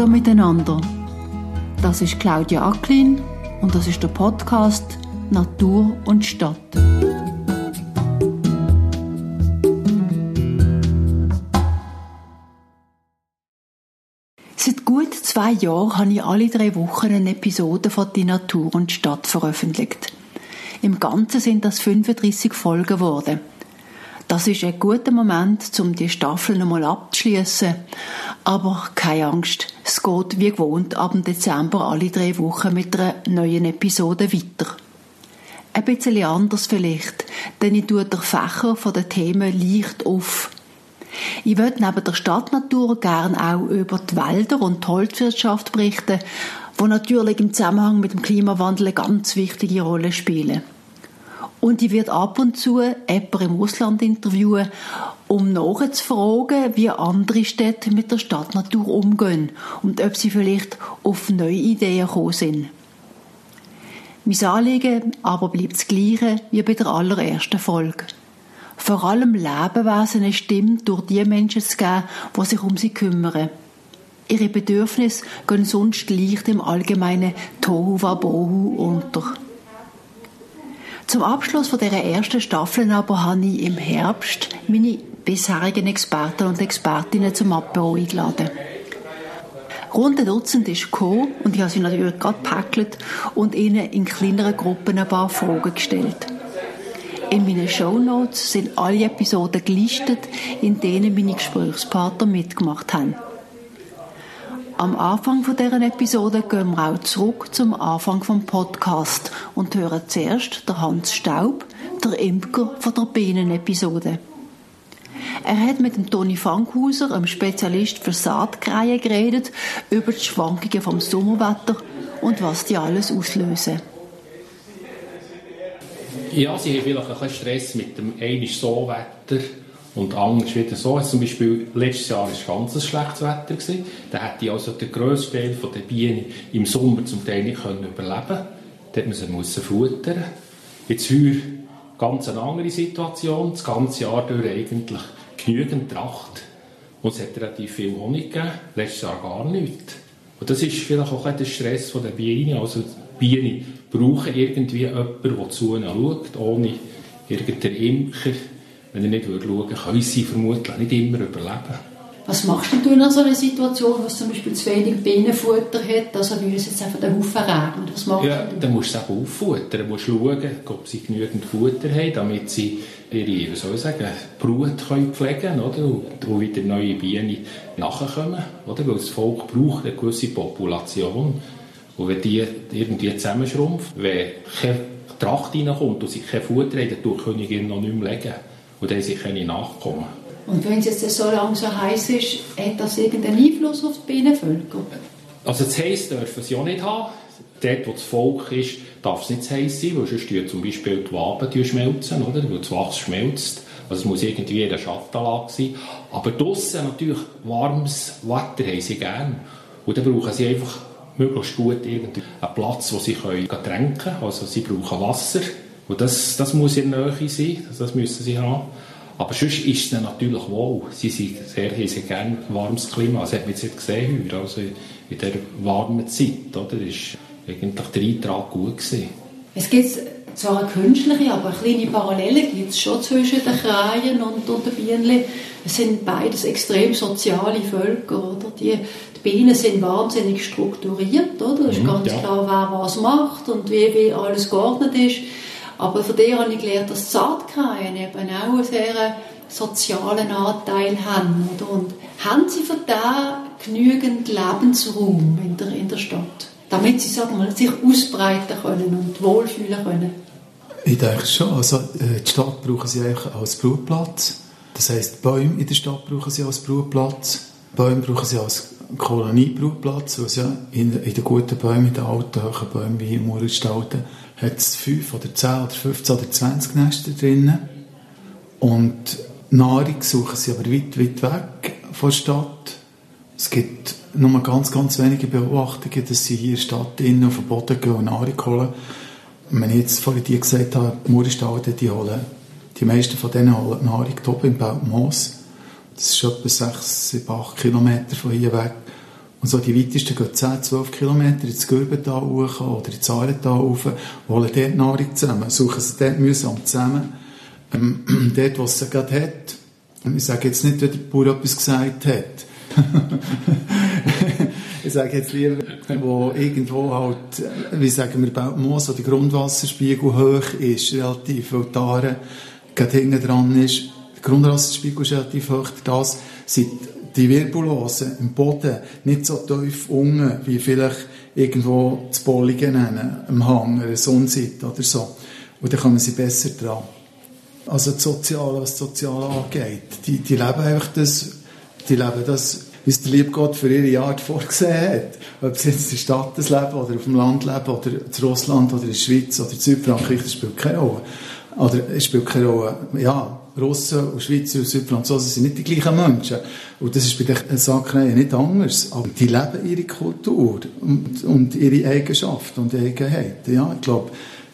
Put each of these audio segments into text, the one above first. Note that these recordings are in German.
Hallo miteinander. Das ist Claudia Acklin und das ist der Podcast Natur und Stadt. Seit gut zwei Jahren habe ich alle drei Wochen eine Episode von Die Natur und Stadt veröffentlicht. Im Ganzen sind das 35 Folgen geworden. Das ist ein guter Moment, um die Staffel nochmal abzuschließen. Aber keine Angst, es geht wie gewohnt ab Dezember alle drei Wochen mit einer neuen Episode weiter. Ein bisschen anders vielleicht, denn ich tue den Fächer von den Themen leicht auf. Ich würde neben der Stadtnatur gern auch über die Wälder und die Holzwirtschaft berichten, wo natürlich im Zusammenhang mit dem Klimawandel eine ganz wichtige Rolle spielen. Und ich werde ab und zu jemanden im Ausland interviewen, um nachzufragen, wie andere Städte mit der Stadtnatur umgehen und ob sie vielleicht auf neue Ideen gekommen sind. Mein Anliegen aber bleibt das gleiche wie bei der allerersten Folge. Vor allem Lebewesen eine Stimme durch die Menschen zu geben, die sich um sie kümmern. Ihre Bedürfnisse gehen sonst leicht im allgemeinen Tohu Wabohu unter. Zum Abschluss von dieser ersten Staffel aber habe ich im Herbst meine bisherigen Experten und Expertinnen zum Apero eingeladen. Rund ein Dutzend ist gekommen und ich habe sie natürlich gerade gepackelt und ihnen in kleineren Gruppen ein paar Fragen gestellt. In meinen Shownotes sind alle Episoden gelistet, in denen meine Gesprächspartner mitgemacht haben. Am Anfang von deren Episode gehen wir auch zurück zum Anfang vom Podcast und hören zuerst der Hans Staub, der Imker von der Bienenepisode. Er hat mit dem Toni Fankhauser, einem Spezialist für Saatkreie, geredet über die Schwankungen vom Sommerwetter und was die alles auslösen. Ja, sie haben vielleicht ein bisschen Stress mit dem einigen So-Wetter und anders wieder so. Also zum Beispiel, letztes Jahr war ganz schlechtes Wetter. Da hätte also der grösste Teil der Bienen im Sommer zum Teil nicht überleben können. Da musste man sie futtern. Jetzt heuer ganz eine andere Situation. Das ganze Jahr durch eigentlich genügend Tracht. Und es hat relativ viel Honig gegeben. Letztes Jahr gar nichts. Und das ist vielleicht auch der Stress der Bienen. Also die Bienen brauchen irgendwie jemanden, der zu ihnen schaut, ohne irgendeinen Imker wenn ihr nicht schauen können sie vermutlich nicht immer überleben. Was machst du in so einer Situation, wo es zum Beispiel zu wenig Bienenfutter hat, also wie es jetzt einfach den Haufen regnet? Was machst ja, dann musst du es eben auffuttern. Dann musst du schauen, ob sie genügend Futter haben, damit sie ihre, wie soll ich sagen, Brut können pflegen können, oder? Und, wieder neue Bienen nachkommen, oder? Weil das Volk braucht eine gewisse Population. Und wenn die irgendwie zusammenschrumpft, wenn keine Tracht reinkommt und sie kein Futter haben, dann tut die Königin noch nicht mehr legen und dann sind keine Nachkommen. Und wenn es jetzt so lange so heiß ist, hat das irgendeinen Einfluss auf die Bienenvölker? Also das heiß dürfen sie auch nicht haben. Dort, wo das Volk ist, darf es nicht zu heiß sein, weil sonst zum Beispiel die Waben schmelzen, oder? weil das Wachs schmelzt. Also es muss irgendwie in der Schattenlage sein. Aber draussen natürlich warmes Wetter haben sie gerne. Und dann brauchen sie einfach möglichst gut irgendwie einen Platz, wo sie können tränken können. Also sie brauchen Wasser. Und das, das muss in der Nähe sein, das müssen sie haben. Aber sonst ist es natürlich wohl. Sie sind sehr, sehr gerne warmes Klima. Das hat man jetzt gesehen heute, also in dieser warmen Zeit. Oder? War eigentlich der Eintrag gut. Gewesen. Es gibt zwar eine künstliche, aber eine kleine Parallele gibt es schon zwischen den Kreien und, und den Bienen. Es sind beides extrem soziale Völker. Oder? Die, die Bienen sind wahnsinnig strukturiert. Oder? Es ist mhm, ganz ja. klar, wer was macht und wie, wie alles geordnet ist. Aber von der habe ich gelernt, dass Saatkreien eben auch einen sehr sozialen Anteil haben. Oder? Und haben sie von da genügend Lebensraum in der, in der Stadt, damit sie sagen wir, sich ausbreiten können und wohlfühlen können? Ich denke schon. Also, äh, die Stadt brauchen sie eigentlich als Brutplatz. Das heisst, Bäume in der Stadt brauchen sie als Brutplatz. Bäume brauchen sie als Koloniebrutplatz, weil ja in, in den guten Bäumen, in den alten, hohen Bäumen wie im Murenstalden, hat es 5 oder 10 oder 15 oder 20 Nester drinnen. Und Nahrung suchen sie aber weit, weit weg von der Stadt. Es gibt nur ganz, ganz wenige Beobachtungen, dass sie hier in der Stadt innen auf den Boden gehen und Nahrung holen. Wenn ich jetzt vorhin dir gesagt habe, die Mauerstalden, die holen, die meisten von denen holen Nahrung oben im Beltmoos. Das ist etwa 6, 7, 8 Kilometer von hier weg. Und so die weitesten gehen 10, 12 Kilometer ins Gürbental hoch oder ins Aaretal rauf, holen dort Nahrung zusammen, suchen sie dort mühsam zusammen. Ähm, dort, wo es sie gerade hat. Und ich sage jetzt nicht, wie der Bauer etwas gesagt hat. ich sage jetzt lieber, wo irgendwo halt, wie sagen wir, Beltmoos, wo der Grundwasserspiegel hoch ist, relativ, weil die Aare gerade hinten dran ist. Der Grundwasserspiegel ist relativ hoch. Das sind die Wirbellosen im Boden nicht so tief unten, wie vielleicht irgendwo zu Bollingen nennen, am Hang, einer Sonnenseite oder so. Und dann kommen sie besser dran. Also das Soziale, was das Soziale angeht, die, die leben einfach das, die leben das, wie es der liebe Gott für ihre Art vorgesehen hat. Ob sie jetzt in der Stadt leben oder auf dem Land leben oder in Russland oder in der Schweiz oder in Südfrankreich, das spielt keine Rolle. Oder es spielt keine Rolle. Ja, Russen und Schweizer und Südfranzosen sind nicht die gleichen Menschen. Und das ist bei den Sakreien nicht anders. Aber die leben ihre Kultur und, und ihre Eigenschaften und Eigenheiten. Ja, ich glaube,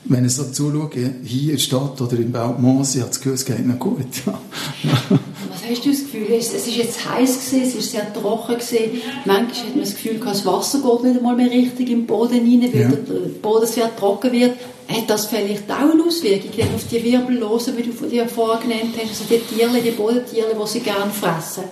wenn ich so zuschaue, hier in der Stadt oder in Belmont, ich habe das Gefühl, es geht noch gut. Was hast du das Gefühl? Es war jetzt heiß, gewesen, es war sehr trocken. Gewesen. Manchmal hat man das Gefühl, das Wasser geht nicht einmal mehr richtig im Boden rein, weil ja. der Boden sehr trocken wird. Hat das vielleicht auch eine Auswirkung auf die Wirbellosen, wie du dir vorher genannt hast, also die Tiere, die Bodentiere, die sie gerne fressen?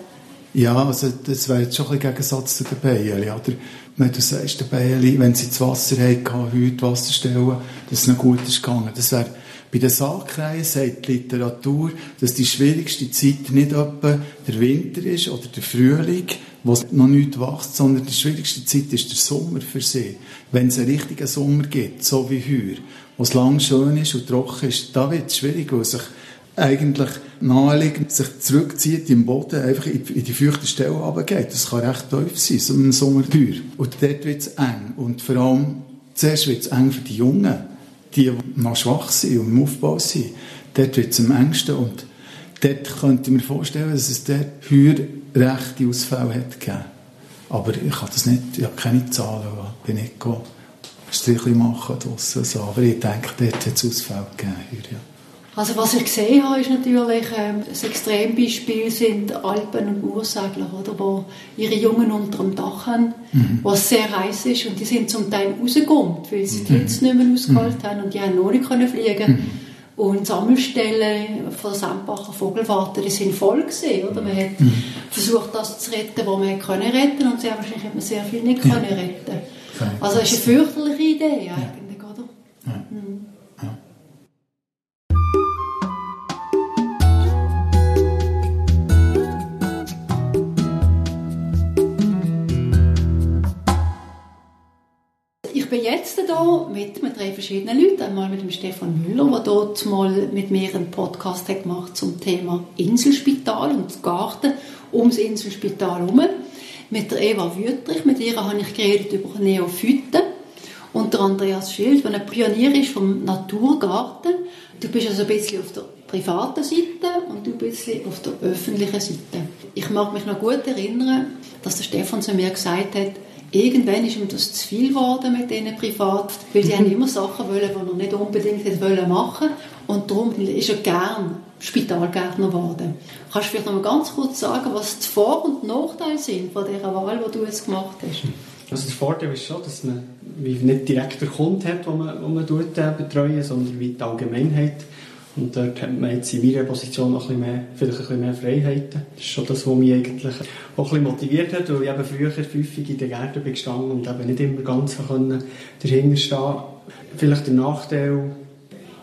Ja, also das wäre jetzt schon ein Gegensatz zu den Bienen, oder? Wenn du sagst, die Bienen, wenn sie das Wasser hatten, heute Wasser stellen, dass es noch gut ist gegangen. Das wäre bei den Saatkreien sagt die Literatur, dass die schwierigste Zeit nicht etwa der Winter ist oder der Frühling, wo noch nicht wächst, sondern die schwierigste Zeit ist der Sommer für sie. Wenn es einen richtigen Sommer gibt, so wie heute, wo es lang schön ist und trocken ist, da wird es schwierig, weil sich eigentlich naheliegend sich zurückzieht im Boden, einfach in die feuchte Stelle runtergeht. Das kann recht tief sein, so ein Sommertür. Und dort wird es eng. Und vor allem, zuerst wird es eng für die Jungen die noch schwach sind und im Aufbau sind, dort wird es am engsten und dort könnte ich mir vorstellen, dass es dort höher rechte Ausfälle hat gegeben. Aber ich kann das nicht, ich habe keine Zahlen, bin nicht Strichchen machen draussen, so. aber ich denke, dort hat es Ausfälle gegeben. Ja. Also was ich gesehen habe, ist natürlich, ähm, das Extrembeispiel sind Alpen und Ursegler, oder, wo ihre Jungen unter dem Dach haben, mhm. wo es sehr heiß ist und die sind zum Teil rausgekommen, weil sie die mhm. Hitze nicht mehr ausgehalten mhm. haben und die haben noch nicht können fliegen mhm. Und Sammelstellen von der Sempacher Vogelwarte, die sind voll gewesen, oder? Man hat mhm. versucht, das zu retten, was man können retten und sehr wahrscheinlich hat man sehr viel nicht ja. können retten. Also das ist eine fürchterliche Idee eigentlich, oder? Ja. Mhm. bin jetzt hier mit, mit drei verschiedenen Leuten. Einmal mit dem Stefan Müller, der dort mal mit mir einen Podcast hat gemacht zum Thema Inselspital und Garten ums Inselspital herum. Mit der Eva Wüttrich, mit ihr habe ich geredet über Neophyten. Und der Andreas Schild, der ein Pionier ist vom Naturgarten. Du bist also ein bisschen auf der privaten Seite und du ein bisschen auf der öffentlichen Seite. Ich mag mich noch gut erinnern, dass der Stefan zu mir gesagt hat, irgendwann ist ihm das zu viel geworden mit denen privat, weil die haben immer Sachen wollen, die er nicht unbedingt hätte wollen machen und darum ist er gern Spitalgärtner geworden. Kannst du vielleicht noch mal ganz kurz sagen, was die Vor- und Nachteile sind von dieser Wahl, die du jetzt gemacht hast? Also der Vorteil ist schon, dass man nicht direkt den Kunden hat, den man, den man dort, äh, betreuen sondern wie die Allgemeinheit und dort hat man jetzt in meiner Position noch ein bisschen mehr, vielleicht ein bisschen mehr Freiheiten. Das ist schon das, was mich eigentlich auch ein bisschen motiviert hat, weil ich eben früher häufig in den Gärten bin gestanden und eben nicht immer ganz dahinter stehen Vielleicht der Nachteil,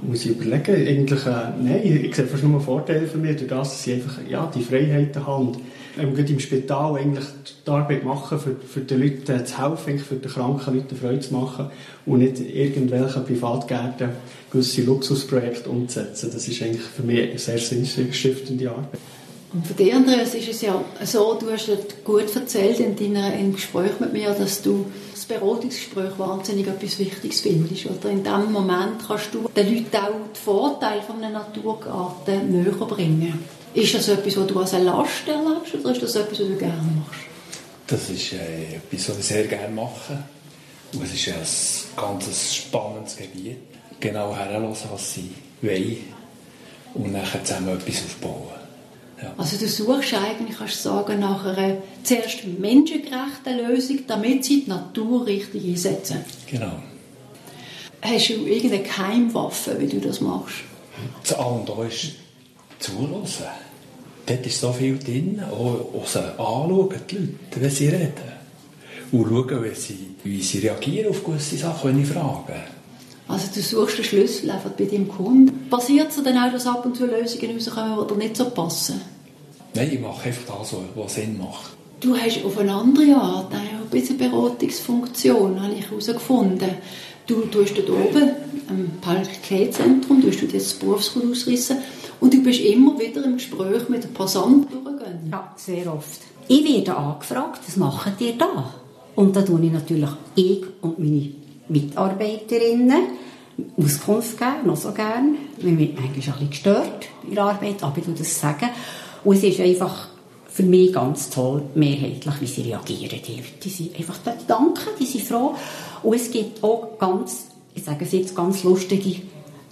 muss ich überlegen, eigentlich, äh, nein, ich sehe fast nur Vorteile für mich, durch das, dass ich einfach, ja, die Freiheiten habe ähm, im Spital eigentlich die Arbeit machen, für, für die Leute zu helfen, für die kranken Leute Freude zu machen und nicht irgendwelche Privatgärten gewisse Luxusprojekte umzusetzen. Das ist eigentlich für mich eine sehr sinnstiftende Arbeit. Und für dich, Andreas, ist es ja so, du hast gut erzählt in deinem Gespräch mit mir, dass du Beratungsgespräch wahnsinnig etwas Wichtiges findest. Oder in diesem Moment kannst du den Leuten auch die Vorteile von einem Naturgarten näher bringen. Ist das etwas, was du als eine Last erlebst oder ist das etwas, was du gerne machst? Das ist äh, etwas, was ich sehr gerne mache. Und es ist ein ganz spannendes Gebiet. Genau herhören, was sie wollen und nachher zusammen etwas aufbauen. Ja. Also du suchst eigentlich, kannst du sagen, nach einer zuerst menschengerechten Lösung, damit sie die Natur richtig einsetzen. Genau. Hast du irgendeine Geheimwaffe, wie du das machst? Das A und O ist zuhören. Dort ist so viel drin. Auch, anschauen, die Leute, wenn sie reden. Und schauen, wie sie, wie sie reagieren auf gewisse Sachen, wenn ich frage. Also du suchst den Schlüssel einfach bei deinem Kunden. Passiert es dann auch, dass ab und zu Lösungen rauskommen, die dir nicht so passen? Nein, ich mache einfach das, was Sinn macht. Du hast auf eine andere Art auch ein bisschen Beratungsfunktion, habe ich herausgefunden. Du tust dort oben am Palk-Zentrum, du hast das Berufsgut ausrissen und du bist immer wieder im Gespräch mit den Passanten durchgegangen. Ja, sehr oft. Ich werde angefragt, was macht ihr da? Und da tue ich natürlich ich und meine Mitarbeiterinnen Auskunft geben, noch so gern. Ich bin manchmal ein bisschen gestört in der Arbeit, aber ich tue das sagen. Und es ist einfach für mich ganz toll, mehrheitlich, wie sie reagieren. Die die sind einfach die danken, die sind froh. Und es gibt auch ganz, ich sage es jetzt, ganz lustige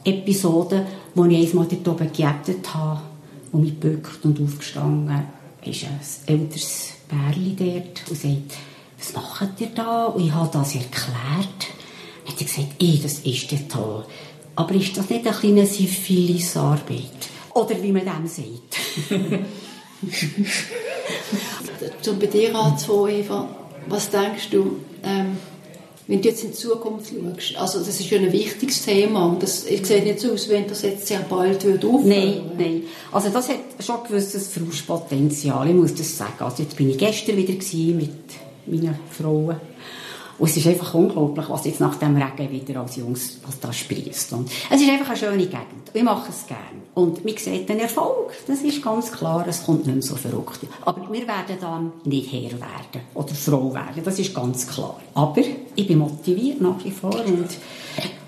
Episoden, wo ich einmal dort oben geebnet habe und mich gebückt und aufgestanden ist ein älteres Bärli dort und sagt, was macht ihr da? Und ich habe das erklärt. Hat er gesagt, ey, das ist ja toll. Aber ist das nicht eine kleine Syphilis-Arbeit? Oder wie man dem sagt. Um bei dir anzufangen, Eva, was denkst du, ähm, wenn du jetzt in die Zukunft schaust? Also das ist ja ein wichtiges Thema und das es sieht nicht so aus, wenn das jetzt sehr bald wird aufhören. Nein, nein. Also das hat schon ein gewisses Frustpotenzial, ich muss das sagen. Also jetzt bin ich gestern wieder mit meinen Frauen. Und es ist einfach unglaublich, was jetzt nach dem Regen wieder als Jungs, was da sprießt. Und es ist einfach eine schöne Gegend. Ich mache es gerne. Und man sieht den Erfolg. Das ist ganz klar. Es kommt nicht mehr so verrückt. Aber wir werden dann nicht Herr werden oder Frau werden. Das ist ganz klar. Aber ich bin motiviert nach wie vor. Und,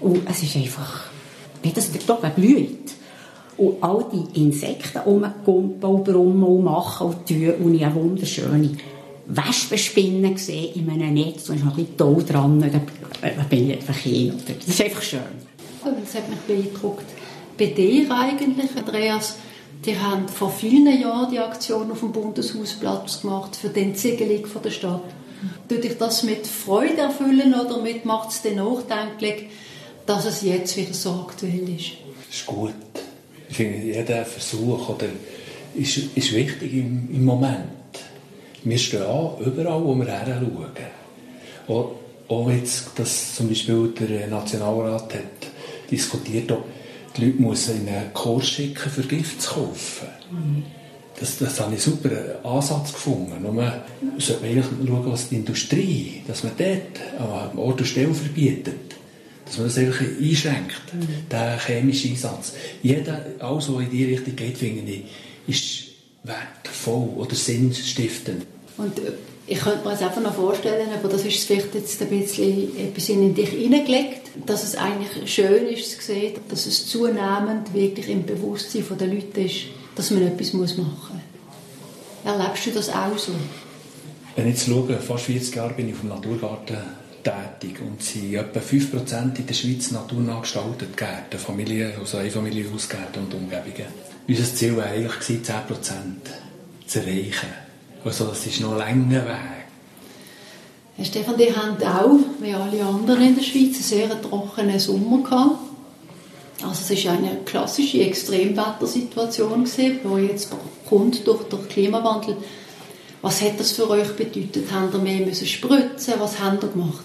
und es ist einfach, wie das der Tag blüht. Und all die Insekten rumkumpen und brummen und machen und tun. Und ich wunderschöne Wespenspinnen gesehen in einem Netz und ist noch ein bisschen toll dran. Da bin ich einfach hin. Das ist einfach schön. Das hat mich beeindruckt. Bei dir eigentlich, Andreas, die haben vor vielen Jahren die Aktion auf dem Bundeshausplatz gemacht für die Entsiegelung von der Stadt. Tut dich das mit Freude erfüllen oder mit macht es dir nachdenklich, dass es jetzt wieder so aktuell ist? Das ist gut. Ich finde, jeder Versuch oder ist, ist wichtig im, im Moment. Wir stehen an, überall, wo wir her schauen. Auch, auch jetzt, dass zum Beispiel der Nationalrat hat diskutiert, ob die Leute müssen in einen Kurs schicken, für Gift zu kaufen. Das, das habe ich einen super Ansatz gefunden. Und man sollte eigentlich schauen, was die Industrie, dass man dort an Ort und Stelle verbietet. Dass man das einfach einschränkt, den chemischen Einsatz. Jeder, alles, was in diese Richtung geht, finde ich, ist wertvoll oder sinnstiftend. Und äh, ich könnte mir das einfach noch vorstellen, aber das ist vielleicht jetzt ein bisschen etwas in dich hineingelegt, dass es eigentlich schön ist zu sehen, dass es zunehmend wirklich im Bewusstsein der Leute ist, dass man etwas machen muss. Erlebst du das auch so? Wenn ich jetzt schaue, fast 40 Jahre bin ich auf dem Naturgarten tätig und sind etwa 5% in der Schweiz naturnah gestaltete Gärten, Familien, also Einfamilienhausgärten und Umgebungen. Unser Ziel war eigentlich, 10% zu erreichen. Also das ist noch ein langer Weg. Herr Stefan, die haben auch, wie alle anderen in der Schweiz, einen sehr trockenen Sommer gehabt. Also es war eine klassische Extremwettersituation, die jetzt kommt durch den Klimawandel. Was hat das für euch bedeutet? Haben ihr mehr müssen spritzen? Was habt ihr gemacht?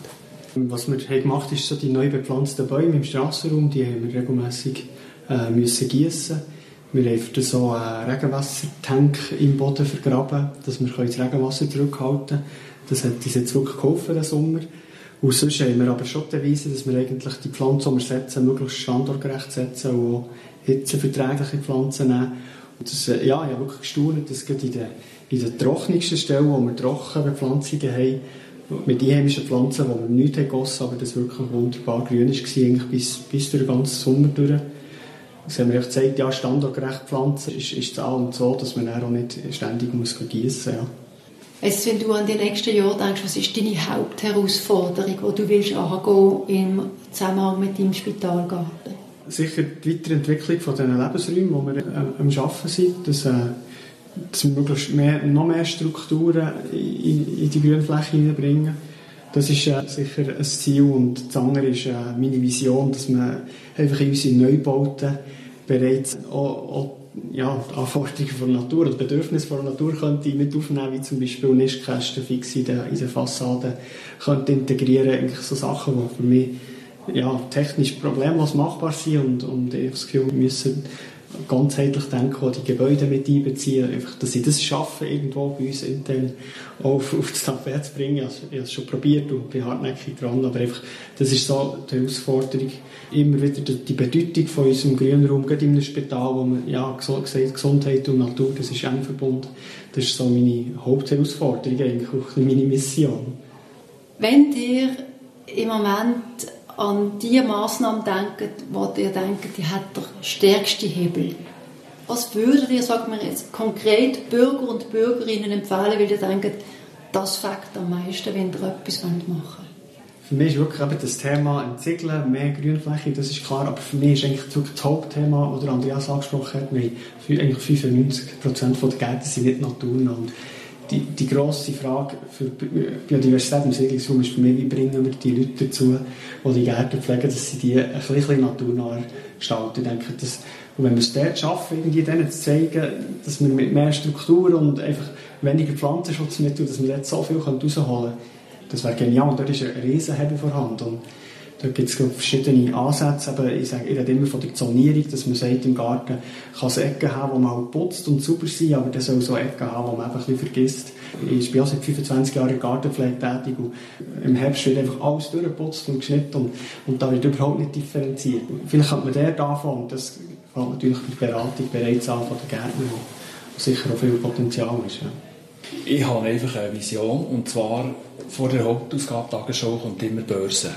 Was wir haben gemacht haben, ist so die neu bepflanzten Bäume im Strassenraum, die haben wir regelmässig äh, müssen gießen. Wir haben für so einen Regenwassertank im Boden vergraben, dass wir das Regenwasser zurückhalten können. Das hat uns jetzt wirklich geholfen, den Sommer. Und sonst haben wir aber schon die Weise, dass wir eigentlich die Pflanzen, die wir setzen, möglichst standortgerecht setzen und auch hitzeverträgliche Pflanzen nehmen. Und das, ja, ich habe wirklich gestaunt, dass gerade in den, in den trockensten Stellen, wo wir Trockenbepflanzungen haben, mit einheimischen Pflanzen, wo wir nichts gegossen haben, aber das wirklich wunderbar grün war, eigentlich bis, bis durch den ganzen Sommer durch. Das haben wir gesagt, ja, standortgerecht pflanzen ist, ist das A und so, dass man auch nicht ständig muss gießen muss. Ja. Jetzt, wenn du an die nächsten Jahre denkst, was ist deine Hauptherausforderung, die du willst angehen im Zusammenhang mit deinem Spitalgarten? Sicher die Weiterentwicklung von diesen Lebensräumen, wo wir äh, am Arbeiten sind, dass, äh, dass wir möglichst mehr, noch mehr Strukturen in, in die Grünfläche hineinbringen. Das ist äh, sicher ein Ziel und das andere ist äh, meine Vision, dass man einfach in unseren Neubauten bereits auch, auch ja, die Anforderungen von der Natur oder Bedürfnisse von der Natur könnte mit aufnehmen, wie zum Beispiel Nistkästen fix in der, in der Fassade, könnte integrieren, eigentlich so Sachen, die für mich ja, technisch problemlos machbar sind und, und ich das Gefühl, müssen ganzheitlich denken, auch die Gebäude mit einbeziehen, einfach, dass sie das schaffen, irgendwo bei uns intern auf, auf das Tapet zu bringen. Also, ich habe es schon probiert und bin hartnäckig dran, aber einfach, das ist so die Herausforderung. Immer wieder die Bedeutung von unserem Grünraum, gerade in einem Spital, wo man, ja, gesagt, Gesundheit und Natur, das ist eng verbunden. Das ist so meine Hauptherausforderung, eigentlich auch meine Mission. Wenn ihr im Moment an die Massnahmen denken, wo ihr denkt, die hat der stärkste Hebel. Was würdet ihr, sagen wir jetzt, konkret Bürger und Bürgerinnen empfehlen, weil ihr denkt, das fängt am meisten, wenn ihr etwas machen wollt? Für mich ist wirklich eben das Thema Entziegeln, mehr Grünfläche, das ist klar, aber für mich ist eigentlich das Hauptthema, das Andreas angesprochen hat, wir eigentlich 95% der Gärten sind nicht naturnah die, die grosse Frage für Biodiversität im Siedlungsraum ist für mich, wie bringen wir die Leute dazu, die die Gärten pflegen, dass sie die ein bisschen naturnah gestalten. Ich denke, dass, und wenn wir es dort schaffen, irgendwie denen zu zeigen, dass wir mit mehr Struktur und einfach weniger Pflanzenschutz mit tun, dass wir dort so viel rausholen können, das wäre genial. Und dort ist ein Riesenhebel vorhanden. Und da gibt es verschiedene Ansätze. Aber ich, sage, ich rede immer von der Zonierung, dass man sagt, im Garten kann es Ecken haben, wo man halt putzt und sauber sein, aber das soll so Ecken haben, wo man einfach ein vergisst. Ich bin auch seit 25 Jahren Gartenpflege tätig und im Herbst wird einfach alles durchgeputzt und geschnitten und, und da wird überhaupt nicht differenziert. Vielleicht könnte man dort anfangen und das fängt natürlich die Beratung bereits an von den Gärtnern, wo sicher auch viel Potenzial ist. Ja. Ich habe einfach eine Vision und zwar vor der Hauptausgabe Tagesschau kommt immer Börse.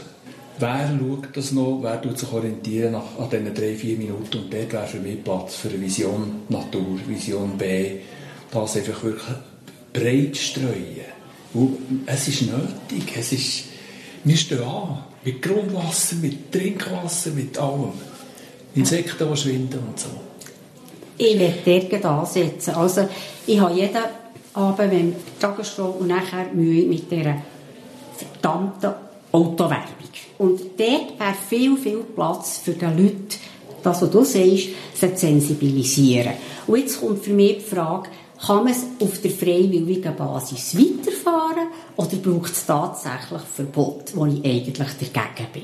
Wer schaut das noch? Wer tut sich orientieren nach, an diesen drei, vier Minuten? Und dort wäre für mich Platz für eine Vision Natur, Vision B. Das einfach wirklich breit streuen. Und es ist nötig. Es ist, wir stehen an. Mit Grundwasser, mit Trinkwasser, mit allem. Insekten, die schwinden und so. Ich werde dort ansetzen. Also, ich habe jeden Abend, wenn Tagesschau und nachher Mühe mit dieser verdammten Autowerbung. Und dort wäre viel, viel Platz für die Leute, das, was du sagst, zu sensibilisieren. Und jetzt kommt für mich die Frage, kann man es auf der freiwilligen Basis weiterfahren oder braucht es tatsächlich Verbot, wo ich eigentlich dagegen bin?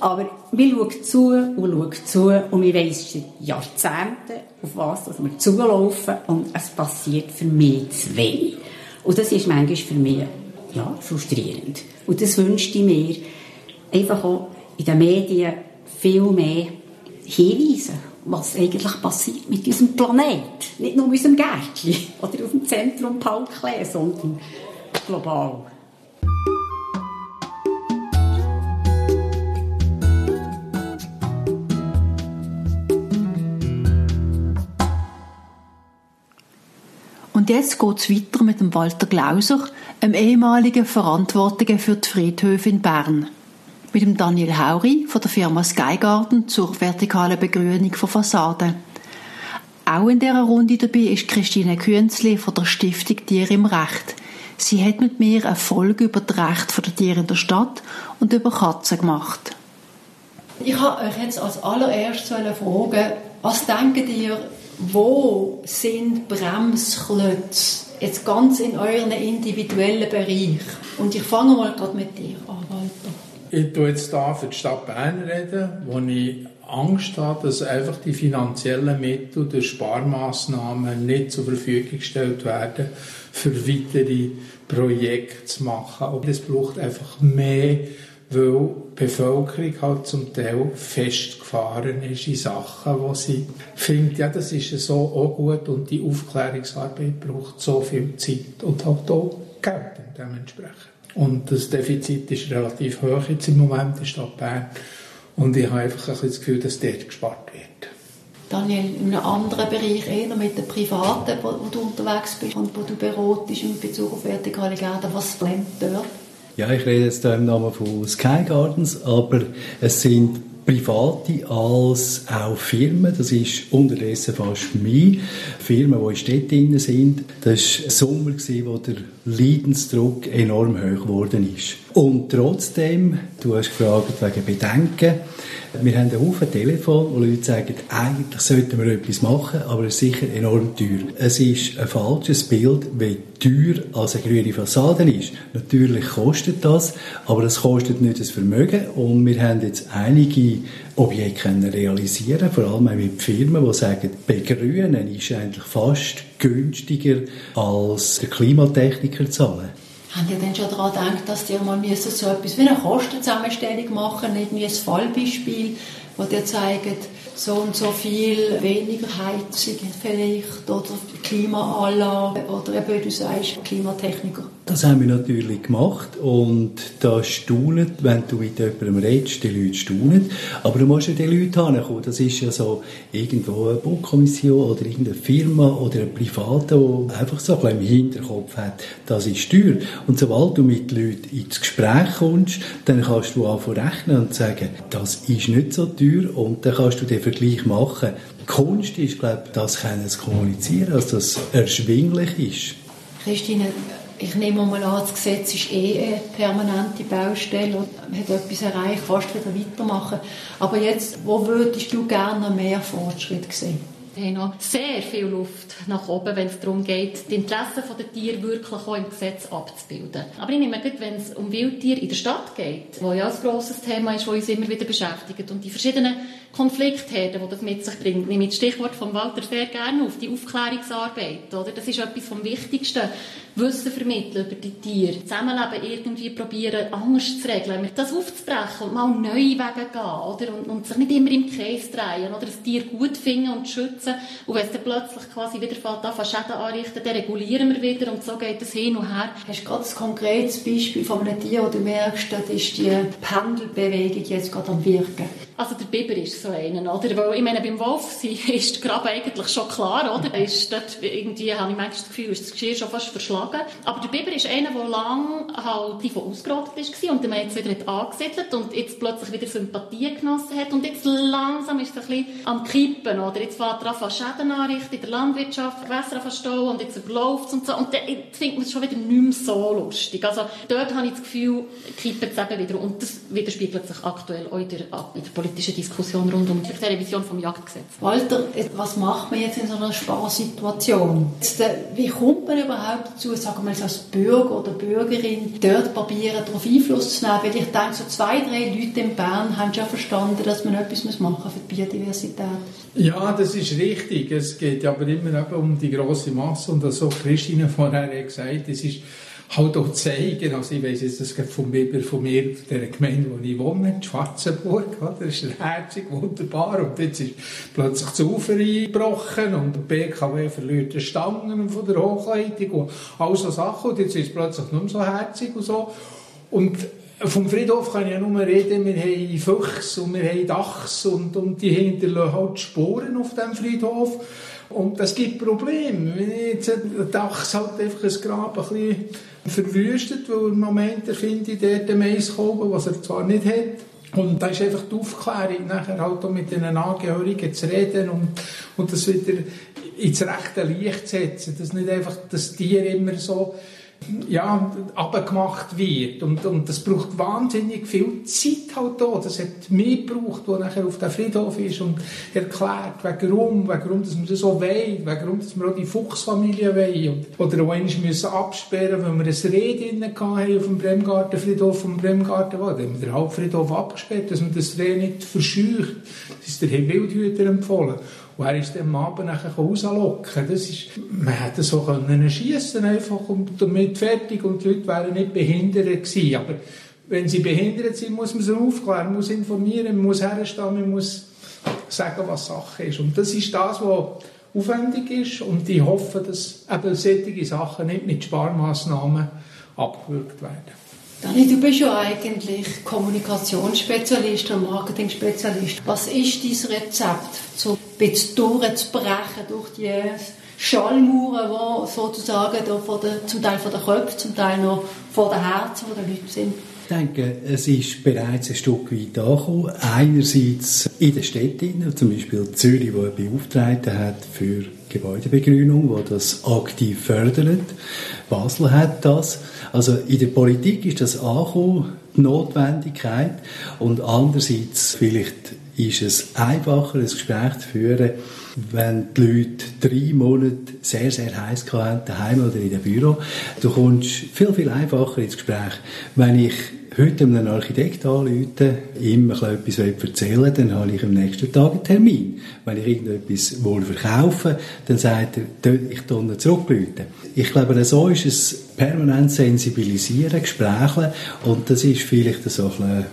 Aber wir schauen zu und schauen zu und wir wissen schon Jahrzehnte, auf was dass wir zulaufen und es passiert für mich zu wenig. Und das ist manchmal für mich ja, frustrierend. Und das wünschte ich mir, einfach auch in den Medien viel mehr hinweisen, was eigentlich passiert mit unserem Planet. Nicht nur in unserem Gärtchen oder auf dem Zentrum Paul Klee, sondern global. Jetzt geht es weiter mit dem Walter Glauser, einem ehemaligen Verantwortlichen für die Friedhöfe in Bern. Mit dem Daniel Hauri von der Firma Skygarden zur vertikalen Begrünung von Fassaden. Auch in dieser Runde dabei ist Christine Künzli von der Stiftung Tier im Recht. Sie hat mit mir eine Folge über das Recht der Tiere in der Stadt und über Katzen gemacht. Ich habe euch jetzt als allererstes fragen, was denkt ihr, wo sind Bremsklötze jetzt ganz in euren individuellen Bereich? Und ich fange mal gerade mit dir an, Walter. Ich tue jetzt hier für die Stadt Bern reden, wo ich Angst habe, dass einfach die finanziellen Mittel durch Sparmaßnahmen nicht zur Verfügung gestellt werden, für weitere Projekte zu machen. Und es braucht einfach mehr weil die Bevölkerung halt zum Teil festgefahren ist in Sachen, wo sie findet, ja, das ist so auch gut und die Aufklärungsarbeit braucht so viel Zeit und halt auch Geld dementsprechend. Und das Defizit ist relativ hoch jetzt im Moment in Stadt Bern und ich habe einfach ein bisschen das Gefühl, dass dort gespart wird. Daniel, in einem anderen Bereich, eher mit den Privaten, wo, du unterwegs bist und wo du beratest in Bezug auf vertikale Gärten, was bleibt dort? Ja, ich rede jetzt hier im Namen von Sky Gardens, aber es sind Private als auch Firmen. Das ist unterdessen fast mehr. Firmen, die in Städten sind. Das war Sommer, wo der Leidensdruck enorm hoch geworden ist. Und trotzdem, du hast gefragt wegen Bedenken, wir haben einen Haufen Telefon, wo Leute sagen, eigentlich sollten wir etwas machen, aber es ist sicher enorm teuer. Es ist ein falsches Bild, wie teuer als eine grüne Fassade ist. Natürlich kostet das, aber es kostet nicht das Vermögen und wir haben jetzt einige Objekte realisieren, vor allem mit Firmen, die sagen, begrünen ist eigentlich fast günstiger als der Klimatechniker zahlen. Haben ihr denn schon daran gedacht, dass ihr mal so etwas wie eine Kostenzusammenstellung machen, nicht wie ein Fallbeispiel, wo ihr zeigt, so und so viel weniger Heizung vielleicht oder Klimaanlage oder eben, wie du sagst, Klimatechniker? Das haben wir natürlich gemacht und da staunen, wenn du mit jemandem redest, die Leute staunen, aber du musst ja die Leute hinkommen. Das ist ja so irgendwo eine Baukommission oder irgendeine Firma oder ein Privater, der einfach so ein im Hinterkopf hat, das ist teuer. Und sobald du mit Leuten ins Gespräch kommst, dann kannst du anfangen rechnen und sagen, das ist nicht so teuer und dann kannst du den Vergleich machen. Kunst ist, glaube ich, das können zu kommunizieren, dass das erschwinglich ist. Christine, ich nehme mal an, das Gesetz ist eh eine permanente Baustelle und man hat etwas erreicht, fast wieder weitermachen. Aber jetzt, wo würdest du gerne mehr Fortschritt sehen? Wir haben noch sehr viel Luft nach oben, wenn es darum geht, die Interessen der Tiere wirklich auch im Gesetz abzubilden. Aber ich nehme gut, wenn es um Wildtiere in der Stadt geht, wo ja ein grosses Thema ist, das uns immer wieder beschäftigt und die verschiedenen Konfliktherden, die das mit sich bringt, nehme ich das Stichwort von Walter sehr gerne auf, die Aufklärungsarbeit. Oder? Das ist etwas vom Wichtigsten. Wissen vermitteln über die Tiere, Zusammenleben irgendwie probieren, anders zu regeln, das aufzubrechen und mal neue Wege gehen, oder? Und, und sich nicht immer im Kreis drehen, oder? Das Tier gut finden und schützen. Und wenn es dann plötzlich quasi wieder fällt, an Schäden anrichten, dann regulieren wir wieder und so geht es hin und her. Hast du gerade ein konkretes Beispiel von einem Tier, wo du merkst, das ist die Pendelbewegung jetzt gerade am Wirken? Also der Biber ist so einer, oder? Weil, ich meine, beim Wolf ist der Graben eigentlich schon klar, oder? Ist dort irgendwie, habe ich manchmal das Gefühl, ist das Geschirr schon fast verschlagen. Aber der Biber ist einer, der lang halt davon ausgerottet war und dann jetzt wieder angesiedelt und jetzt plötzlich wieder Sympathie genossen hat und jetzt langsam ist er ein bisschen am Kippen, oder? Jetzt fährt er an Schäden anrichten in der Landwirtschaft, Gewässer verstauen und jetzt überläuft es und so. Und dann findet man es schon wieder nicht mehr so lustig. Also dort habe ich das Gefühl, kippt es eben wieder und das widerspiegelt sich aktuell auch in der, in der politische Diskussion rund um die Revision vom Jagdgesetz. Walter, was macht man jetzt in so einer Sparsituation? Äh, wie kommt man überhaupt dazu, sagen wir als Bürger oder Bürgerin, dort probieren, darauf Einfluss zu nehmen? Weil ich denke, so zwei, drei Leute in Bern haben schon verstanden, dass man etwas machen muss für die Biodiversität. Ja, das ist richtig. Es geht aber immer um die grosse Masse und das, was Christine vorher gesagt es ist halt auch zeigen, also ich weiss jetzt, das geht vom Biber von mir, der Gemeinde, wo ich wohne, in Schwarzenburg, oder? ist herzig, wunderbar, und jetzt ist plötzlich das Ufer eingebrochen und der BKW verliert die Stangen von der Hochleitung und all so Sachen, und jetzt ist es plötzlich mehr so herzig und so. Und vom Friedhof kann ich ja nur reden, wir haben Füchse und wir haben Dachs und, und die hinterlassen halt Spuren auf dem Friedhof. Und das gibt Probleme. Jetzt ein Dachs halt einfach ein Grab ein bisschen verwüstet, weil im Moment finde ich dort den Maiskolben, was er zwar nicht hat. Und da ist einfach die Aufklärung, nachher halt auch mit den Angehörigen zu reden und, und das wieder ins rechte Licht zu setzen, dass nicht einfach das Tier immer so ja, abgemacht wird. Und, und das braucht wahnsinnig viel Zeit halt da. Das hat mehr gebraucht, wo nachher auf der Friedhof ist und erklärt, warum, warum dass wir das so wollen, warum dass wir auch die Fuchsfamilie wollen. Oder auch einmal müssen absperren, weil wir ein Reh drin hatten auf dem Bremgartenfriedhof vom Bremgarten. Da haben wir den Hauptfriedhof abgesperrt, dass man das Reh nicht verscheucht. Das ist der Herr Wildhüter empfohlen. Und er ist am Abend nachher rauslocken. Das ist, man hätte so können schiessen einfach und damit fertig und die Leute wären nicht behindert gewesen. Aber wenn sie behindert sind, muss man sie aufklären, man muss informieren, man muss herstehen, man muss sagen, was Sache ist. Und das ist das, was aufwendig ist und ich hoffe, dass eben solche Sachen nicht mit Sparmaßnahmen abgewürgt werden. Dani, du bist ja eigentlich Kommunikationsspezialist und Marketing-Spezialist. Was ist dein Rezept, so ein bisschen durchzubrechen durch die Schallmauern, die sozusagen da von der, zum Teil von der Köpfe, zum Teil noch von den Herzen der Leute sind? Ich denke, es ist bereits ein Stück weit angekommen. Einerseits in den Städten, zum Beispiel Zürich, wo er Beauftragten hat für Gebäudebegrünung, wo das aktiv fördert. Basel hat das. Also in der Politik ist das angekommen, Notwendigkeit. Und andererseits vielleicht ist es einfacher, ein Gespräch zu führen, wenn die Leute drei Monate sehr, sehr heiß hatten, daheim oder in dem Büro. Du kommst viel, viel einfacher ins Gespräch. Wenn ich heute einem Architekt anrufe, ihm etwas erzählen dann habe ich am nächsten Tag einen Termin. Wenn ich irgendetwas wohl verkaufe, dann sagt er, ich tue zurückrufen. Ich glaube, so ist es permanent sensibilisieren, Gespräche und das ist vielleicht so ein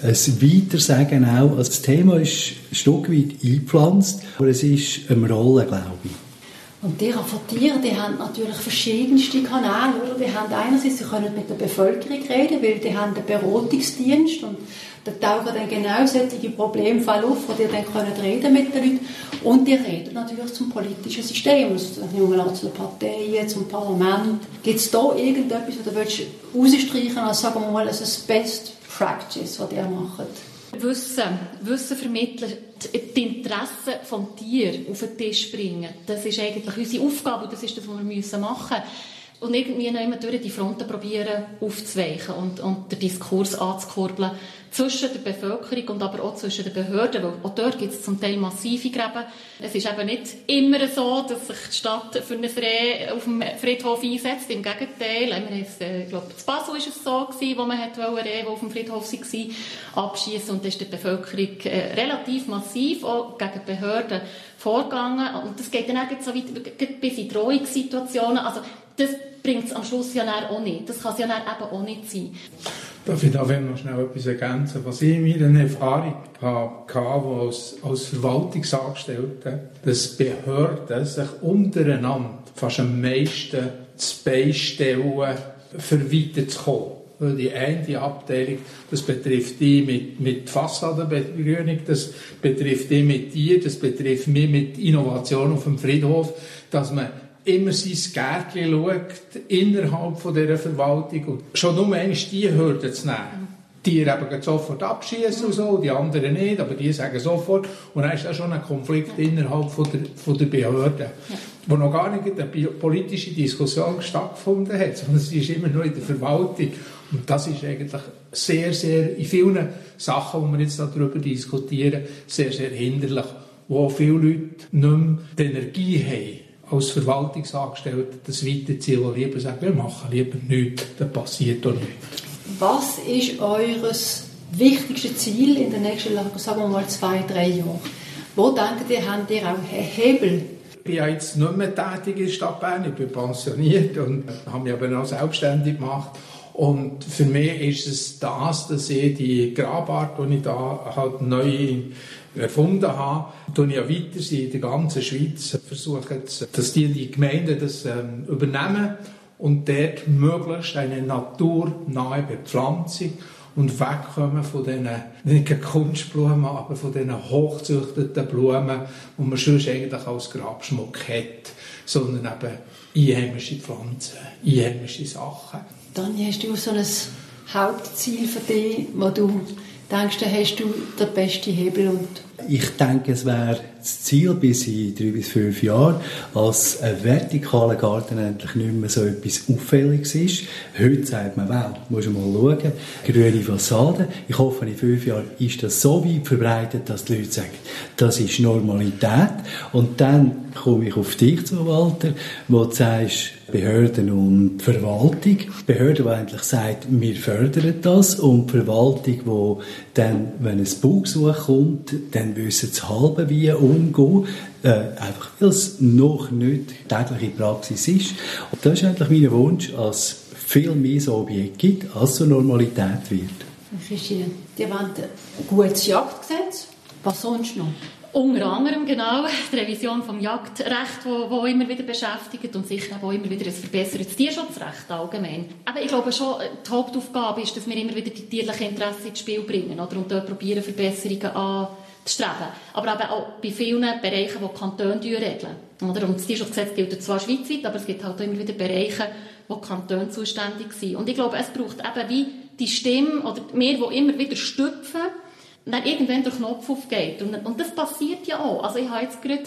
ein Weitersagen auch. Also das Thema ist ein Stück weit eingepflanzt, aber es ist eine Rolle, glaube ich. Und die von Tieren, die haben natürlich verschiedenste Kanäle, oder? Die haben einerseits, sie können mit der Bevölkerung reden, weil die haben einen Beratungsdienst und da tauchen dann genau solche Problemfälle auf, wo die dann können reden mit den Leuten und die reden natürlich zum politischen System, zu den Parteien, zum Parlament. Gibt es da irgendetwas, was du rausstreichen als, sagen wir mal, also Best Practice, die ihr macht? Wissen, Wissen vermitteln, die Interessen des Tier auf den Tisch bringen, das ist eigentlich unsere Aufgabe und das ist das, was wir machen. Müssen und irgendwie noch immer durch die Fronten probieren aufzuweichen und, und den Diskurs anzukurbeln zwischen der Bevölkerung und aber auch zwischen den Behörden, weil auch dort gibt es zum Teil massive Gräben. Es ist eben nicht immer so, dass sich die Stadt für ein Reh auf dem Friedhof einsetzt, im Gegenteil. Äh, ich glaube, in Basel war es so, gewesen, wo man hat Rehe, die auf dem Friedhof war, abschießen und da ist die Bevölkerung äh, relativ massiv auch gegen die Behörden vorgegangen und das geht dann auch so weit bis in Drohungssituationen. Also das bringt es am Schluss ja auch nicht. Das kann es ja eben auch nicht sein. Darf ich da noch schnell etwas ergänzen? Was ich in meiner Erfahrung hatte, als, als Verwaltungsangestellte, dass Behörden sich untereinander fast am meisten zu beistellen, für weiterzukommen. Die eine Abteilung, das betrifft die mit, mit Fassadenbegrünung, das betrifft die mit dir, das betrifft mich mit Innovation auf dem Friedhof, dass man immer sein Gärtchen schaut, innerhalb von dieser Verwaltung. Und schon nur einmal die Hürde zu nehmen. Die eben sofort abschießen und so, die anderen nicht, aber die sagen sofort. Und dann ist da schon ein Konflikt innerhalb von der, von der Behörde, ja. Wo noch gar nicht eine politische Diskussion stattgefunden hat, sondern sie ist immer nur in der Verwaltung. Und das ist eigentlich sehr, sehr, in vielen Sachen, die wir jetzt darüber diskutieren, sehr, sehr hinderlich, wo viele Leute nicht mehr die Energie haben, als Verwaltungsangestellter das weiterziehen, die lieber sagen, wir machen lieber nichts, dann passiert doch nichts. Was ist eures wichtigstes Ziel in den nächsten, sagen wir mal, zwei, drei Jahren? Wo denkt ihr, habt ihr auch Hebel? Bin ja jetzt nicht mehr tätig in der Stadt Bern, ich bin pensioniert und habe mich aber auch selbstständig gemacht. Und für mich ist es das, dass ich die Grabart, die ich da halt neu erfunden habe, ich ja weiter in der ganzen Schweiz versuchen, dass die, die Gemeinden das ähm, übernehmen und dort möglichst eine naturnahe Bepflanzung und wegkommen von diesen, nicht Kunstblumen, aber von diesen hochzüchteten Blumen, die man sonst eigentlich als Grabschmuck hat, sondern eben einheimische Pflanzen, einheimische Sachen. Dann hast du so ein Hauptziel für dich, wo du denkst, da hast du den besten Hebel und ich denke, es wäre das Ziel bis in drei bis fünf Jahren, als ein vertikaler Garten endlich nicht mehr so etwas Auffälliges ist. Heute sagt man, wow, muss du mal schauen, grüne Fassade. Ich hoffe, in fünf Jahren ist das so weit verbreitet, dass die Leute sagen, das ist Normalität. Und dann komme ich auf dich zu, Walter, wo du sagst, Behörden und Verwaltung. Behörde, die eigentlich sagt, wir fördern das und Verwaltung, die dann, wenn ein Baugesuch kommt, dann wissen sie halb wie umgehen, äh, einfach weil es noch nicht tägliche Praxis ist. Und das ist eigentlich mein Wunsch, es viel mehr so Objekte gibt, als so Normalität wird. Christian, die wollen ein gutes Jagdgesetz. Was sonst noch? Unter anderem, genau, die Revision vom Jagdrecht, wo, wo immer wieder beschäftigt und sicher auch immer wieder ein verbessertes Tierschutzrecht allgemein. Aber ich glaube schon, die Hauptaufgabe ist, dass wir immer wieder die tierlichen Interessen ins Spiel bringen oder? und dort probieren, Verbesserungen anzustreben. Aber eben auch bei vielen Bereichen, die Kantone regeln. Oder? Und das Tierschutzgesetz gilt zwar schweizweit, aber es gibt halt auch immer wieder Bereiche, wo Kantone zuständig sind. Und ich glaube, es braucht eben wie die Stimme oder wir, die immer wieder stüpfen, dann irgendwann der Knopf aufgeht. Und, und das passiert ja auch. Also ich habe jetzt gerade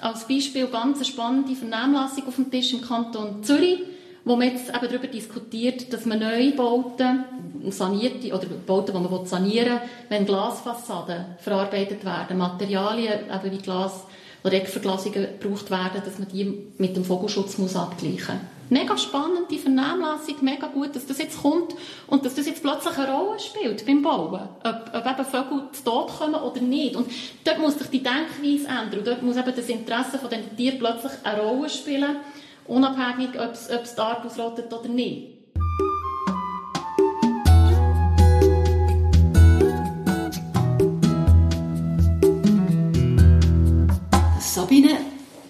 als Beispiel ganz eine spannende Vernehmlassung auf dem Tisch im Kanton Zürich, wo man jetzt eben darüber diskutiert, dass man neue Bauten, sanierte, oder Bauten, die man sanieren will, wenn Glasfassaden verarbeitet werden, Materialien eben wie Glas oder Eckverglasungen gebraucht werden, dass man die mit dem Vogelschutz muss abgleichen muss. Mega spannend, die Vernehmlassung, mega gut, dass das jetzt kommt und dass das jetzt plötzlich eine Rolle spielt beim Bauen. Ob, ob eben Vögel zu Tod kommen oder nicht. Und dort muss sich die Denkweise ändern und dort muss eben das Interesse von den Tieren plötzlich eine Rolle spielen, unabhängig, ob es, ob es die Art ausrottet oder nicht. Sabine,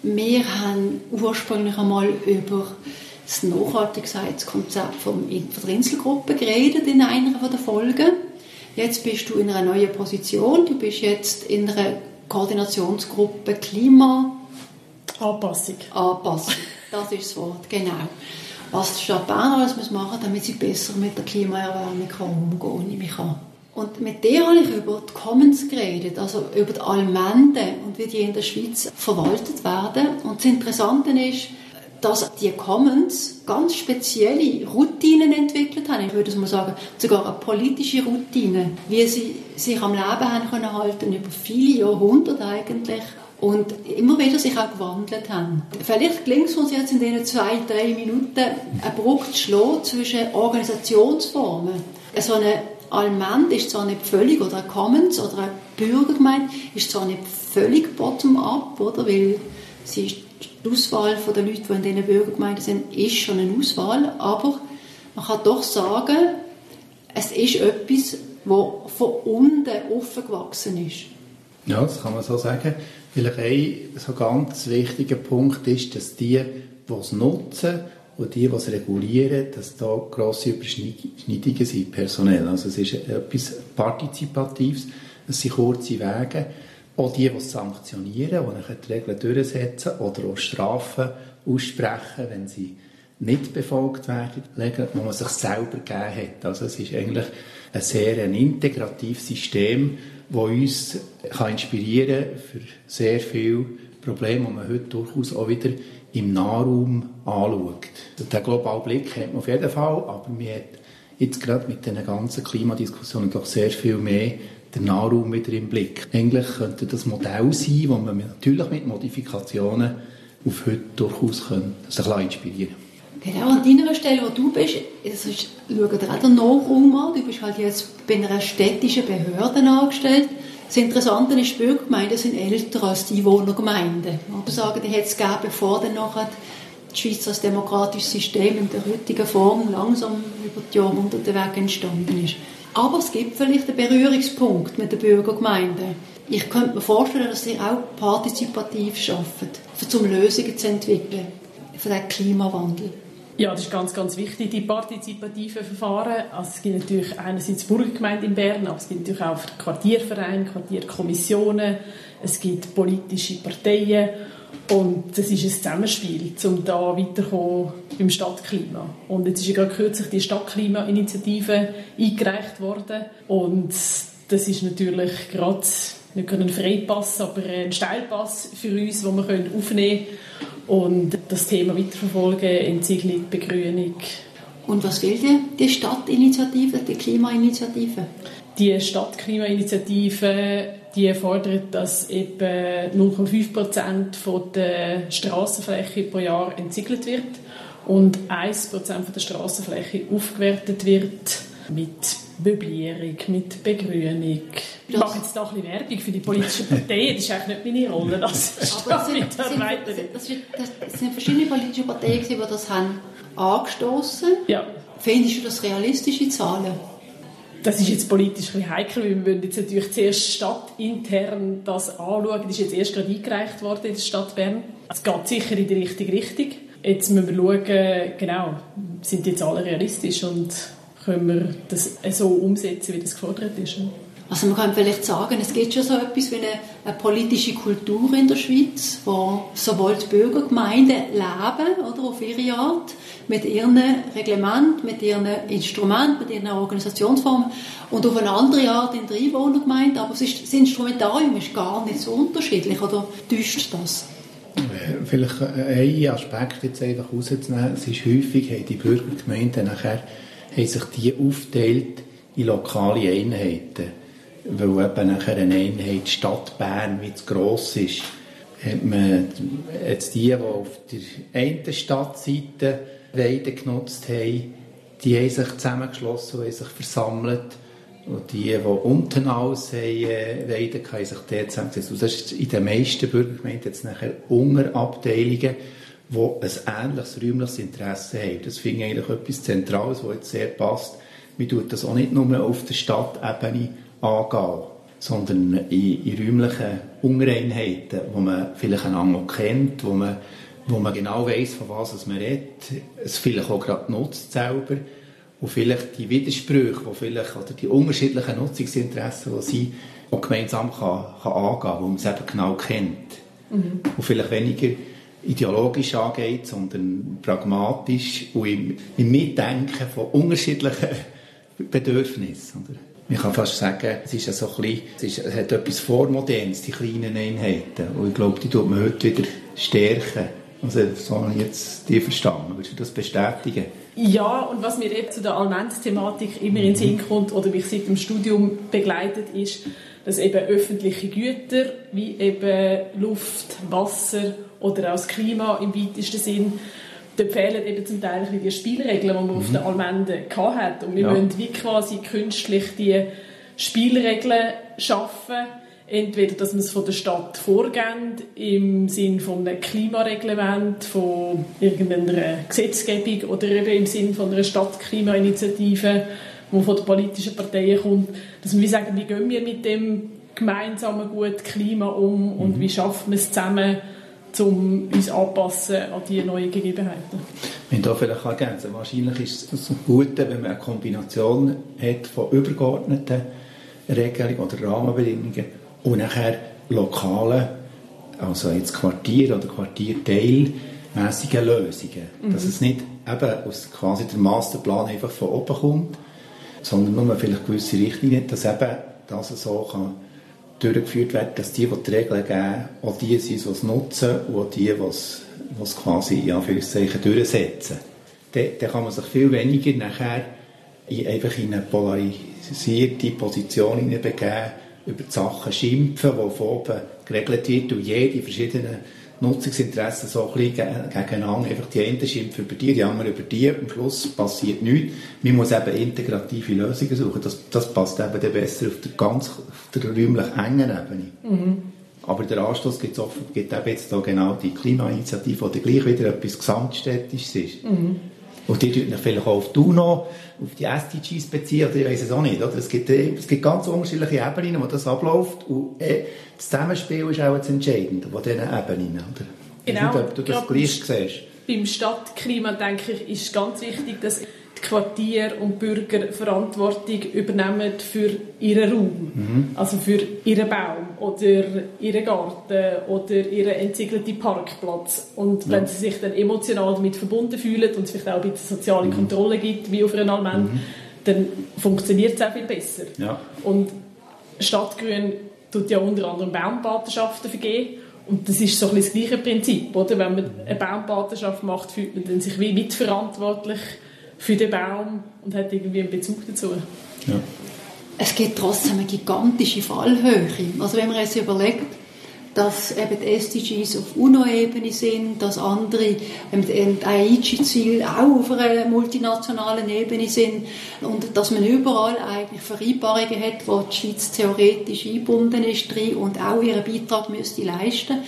wir haben ursprünglich einmal über das Nachhaltigkeitskonzept von der Inselgruppe geredet in einer der Folgen. Jetzt bist du in einer neuen Position. Du bist jetzt in einer Koordinationsgruppe Klima... Anpassung. Anpassung, das ist das Wort, genau. Was die Stadt Bern alles muss machen damit sie besser mit der Klimaerwärmung umgehen an. Und mit der habe ich über die Commons geredet, also über die Allmende und wie die in der Schweiz verwaltet werden. Und das Interessante ist, dass die Commons ganz spezielle Routinen entwickelt haben. Ich würde mal sagen, sogar eine politische Routine, wie sie sich am Leben haben können halten über viele Jahrhunderte eigentlich und immer wieder sich auch gewandelt haben. Vielleicht gelingt es uns jetzt in diesen zwei, drei Minuten, eine Brücke zu schlagen zwischen Organisationsformen. So eine Allmend ist zwar nicht völlig, oder ein Commons oder eine Bürgergemeinde ist zwar nicht völlig bottom-up, oder, weil sie ist die Auswahl der Leute, die in diesen Bürgergemeinden sind, ist schon eine Auswahl, aber man kann doch sagen, es ist etwas, das von unten offen gewachsen ist. Ja, das kann man so sagen. Vielleicht ein so ganz wichtiger Punkt ist, dass die, die es nutzen und die, die es regulieren, dass da grosse Überschneidungen sind, personell. Also es ist etwas Partizipatives, es sind kurze Wege. Auch die, die sanktionieren, die die Regeln durchsetzen oder auch Strafen aussprechen, wenn sie nicht befolgt werden, die man sich selber gegeben hat. Also es ist eigentlich ein sehr ein integratives System, das uns kann inspirieren für sehr viele Probleme, die man heute durchaus auch wieder im Nahraum anschaut. Den globalen Blick hat man auf jeden Fall, aber man hat jetzt gerade mit den ganzen Klimadiskussionen doch sehr viel mehr den Nahraum wieder im Blick. Eigentlich könnte das Modell sein, das man natürlich mit Modifikationen auf heute durchaus können, sich inspirieren Genau, an deiner Stelle, wo du bist, also schau dir auch den Nachraum an. Du bist halt jetzt bei einer städtischen Behörde angestellt. Das Interessante ist, Bürgergemeinden sind älter als die Einwohnergemeinden. Man kann sagen, die hätte es gegeben, bevor dann nachher die Schweiz als demokratisches System in der heutigen Form langsam über die Jahrhunderte weg entstanden ist. Aber es gibt vielleicht einen Berührungspunkt mit der Bürgergemeinde. Ich könnte mir vorstellen, dass sie auch partizipativ arbeiten, um Lösungen zu entwickeln für den Klimawandel. Ja, das ist ganz, ganz wichtig, die partizipativen Verfahren. Also es gibt natürlich einerseits die Burgergemeinde in Bern, aber es gibt natürlich auch Quartiervereine, Quartierkommissionen, es gibt politische Parteien und das ist ein Zusammenspiel, um da weiterzukommen beim Stadtklima. Und jetzt ist ja gerade kürzlich die Stadtklimainitiative eingereicht worden und das ist natürlich gerade nicht ein Freipass, aber ein Steilpass für uns, den wir aufnehmen können und das Thema weiterverfolgen, Entsiedlung, Begrünung. Und was will die, die Stadtinitiative, die Klimainitiative? Die Stadtklimainitiative die fordert, dass etwa 0,5 Prozent der Straßenfläche pro Jahr entsiegelt wird und 1 Prozent der Straßenfläche aufgewertet wird mit Möblierung, mit Begrünung. Ich mache jetzt noch ein bisschen Werbung für die politische Partei, das ist eigentlich nicht meine Rolle als Stadtmitarbeiterin. Das, sind, sind verschiedene politische Parteien, die das haben angestoßen. Ja. Findest du das realistische Zahlen? Das ist jetzt politisch ein heikel, weil wir jetzt natürlich zuerst stadtintern das anschauen. Das ist jetzt erst gerade eingereicht worden in der Stadt Bern. Es geht sicher in die richtige Richtung. Jetzt müssen wir schauen, genau, sind jetzt alle realistisch und können wir das so umsetzen, wie das gefordert ist. Also man kann vielleicht sagen, es gibt schon so etwas wie eine, eine politische Kultur in der Schweiz, wo sowohl die Bürgergemeinden leben, oder, auf ihre Art, mit ihren Reglementen, mit ihren Instrumenten, mit ihren Organisationsformen und auf eine andere Art in der Einwohnergemeinde. Aber ist, das Instrumentarium ist gar nicht so unterschiedlich, oder täuscht das? Vielleicht einen Aspekt jetzt einfach rauszunehmen. Es ist häufig, haben die Bürgergemeinden nachher haben sich die aufteilt in lokale Einheiten weil eben nachher eine Einheit Stadt Bern wie zu gross ist, hat man jetzt die, die auf der einen Stadtseite Weide genutzt haben, die haben sich zusammengeschlossen und sich versammelt. Und die, die unten alles haben, äh, Weide haben sich dort zusammengesetzt. Und das ist in den meisten Bürgergemeinden jetzt nachher Unterabteilungen, die ein ähnliches räumliches Interesse haben. Das finde ich eigentlich etwas Zentrales, das jetzt sehr passt. Man tut das auch nicht nur auf der Stadtebene angehen, sondern in, in räumlichen Unreinheiten, wo man vielleicht einander kennt, wo man, wo man genau weiß, von was man redet, es vielleicht auch gerade nutzt selber und vielleicht die Widersprüche, wo vielleicht, oder die unterschiedlichen Nutzungsinteressen, die sie auch gemeinsam kann, kann angehen, wo man es eben genau kennt. Mhm. Und vielleicht weniger ideologisch angeht, sondern pragmatisch und im, im Mitdenken von unterschiedlichen Bedürfnissen. Oder? Man kann fast sagen, es ist ja so ein bisschen, es, ist, es hat etwas Vormodernes, die kleinen Einheiten. Und ich glaube, die tut man heute wieder stärken. Also, so habe ich jetzt die verstanden. Würdest du das bestätigen? Ja, und was mir eben zu der Allmends-Thematik immer in den Sinn kommt oder mich seit dem Studium begleitet, ist, dass eben öffentliche Güter wie eben Luft, Wasser oder auch das Klima im weitesten Sinn dort fehlen eben zum Teil die Spielregeln, die man mhm. auf der Allmende hat. Und wir ja. müssen wie quasi künstlich die Spielregeln schaffen. Entweder, dass man es von der Stadt vorgeben, im Sinn von einem Klimareglement, von irgendeiner Gesetzgebung oder eben im Sinn von einer Stadtklimainitiative, die von den politischen Parteien kommt, dass wir sagen, wie gehen wir mit dem gemeinsamen gut Klima um und mhm. wie schaffen wir es zusammen, um uns anpassen an die neuen Gegebenheiten. Wenn da vielleicht ergänzen wahrscheinlich ist es gut, wenn man eine Kombination hat von übergeordneten Regelungen oder Rahmenbedingungen und nachher lokalen, also jetzt Quartier- oder Quartierteilmäßigen Lösungen. Mhm. Dass es nicht eben aus quasi der Masterplan einfach von oben kommt, sondern nur vielleicht gewisse Richtlinien, dass eben das so kann durchgeführt werden, dass die, die die Regeln geben, auch die sind, die es nutzen und auch die, die es, quasi in Anführungszeichen durchsetzen. Dann, dann kann man sich viel weniger nachher in, einfach in eine polarisierte Position begeben, über die Sachen schimpfen, die von oben geregelt wird und jede verschiedene Nutzungsinteressen so ein bisschen gegeneinander. Einfach die einen schimpfen über die, die anderen über die. Am Schluss passiert nichts. Man muss eben integrative Lösungen suchen. Das, das passt eben dann besser auf der ganz auf der räumlich engen Ebene. Mhm. Aber der Anstoß gibt, gibt eben jetzt da genau die Klimainitiative, die gleich wieder etwas Gesamtstädtisches ist. Mhm. Und die tut vielleicht auch auf die UNO, auf die SDGs beziehen, oder ich weiß es auch nicht. Oder? Es, gibt, äh, es gibt ganz unterschiedliche Ebenen, wo das abläuft. Und äh, das Zusammenspiel ist auch das Entscheidende, von diesen Ebenen. Oder? Genau. Ich weiß nicht, ob du das gleich siehst. Beim Stadtklima, denke ich, ist ganz wichtig, dass Quartier und Bürger Verantwortung übernehmen für ihren Raum. Mhm. Also für ihren Baum oder ihren Garten oder ihren entsiegelten Parkplatz. Und wenn sie sich dann emotional damit verbunden fühlen und es vielleicht auch ein bisschen soziale mhm. Kontrolle gibt, wie auf einer Allmend, mhm. dann funktioniert es auch viel besser. Ja. Und Stadtgrün tut ja unter anderem Baumpatenschaften vergeben. Und das ist so ein bisschen das gleiche Prinzip, oder? Wenn man eine Baumpatenschaft macht, fühlt man sich wie mitverantwortlich für den Baum und hat irgendwie einen Bezug dazu. Ja. Es gibt trotzdem eine gigantische Fallhöhe. Also wenn man jetzt überlegt, dass eben die SDGs auf UNO-Ebene sind, dass andere Aichi-Ziele auch auf einer multinationalen Ebene sind und dass man überall eigentlich Vereinbarungen hat, wo die Schweiz theoretisch eingebunden ist drin und auch ihren Beitrag müsste leisten.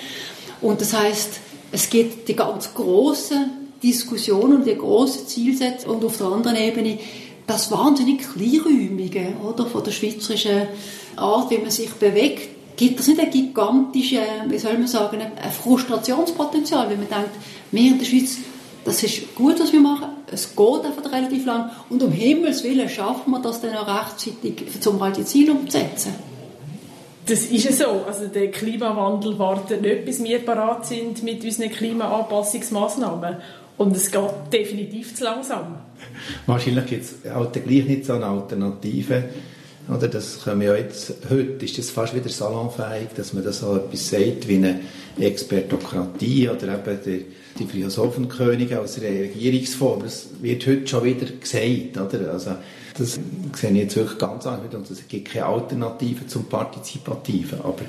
Und das heißt, es gibt die ganz großen Diskussion und die grossen Zielsetzung und auf der anderen Ebene das wahnsinnig kleinräumige oder, von der schweizerischen Art, wie man sich bewegt, gibt es nicht ein gigantisches, wie soll man sagen, ein Frustrationspotenzial, wenn man denkt, wir in der Schweiz das ist gut, was wir machen, es geht einfach relativ lang und um Himmels Willen schaffen wir das dann auch rechtzeitig, um halt die Ziele umzusetzen. Das ist ja so. Also der Klimawandel wartet nicht, bis wir parat sind mit unseren Klimaanpassungsmaßnahmen. Und es geht definitiv zu langsam. Wahrscheinlich gibt es halt gleich nicht so eine Alternative. Oder das können wir jetzt, heute ist das fast wieder salonfähig, dass man das so etwas sagt wie eine Expertokratie oder eben die, die Philosophenkönige als Regierungsform. Das wird heute schon wieder gesagt. Oder? Also, das sehe ich jetzt wirklich ganz anders. Und es gibt keine Alternative zum Partizipativen. Aber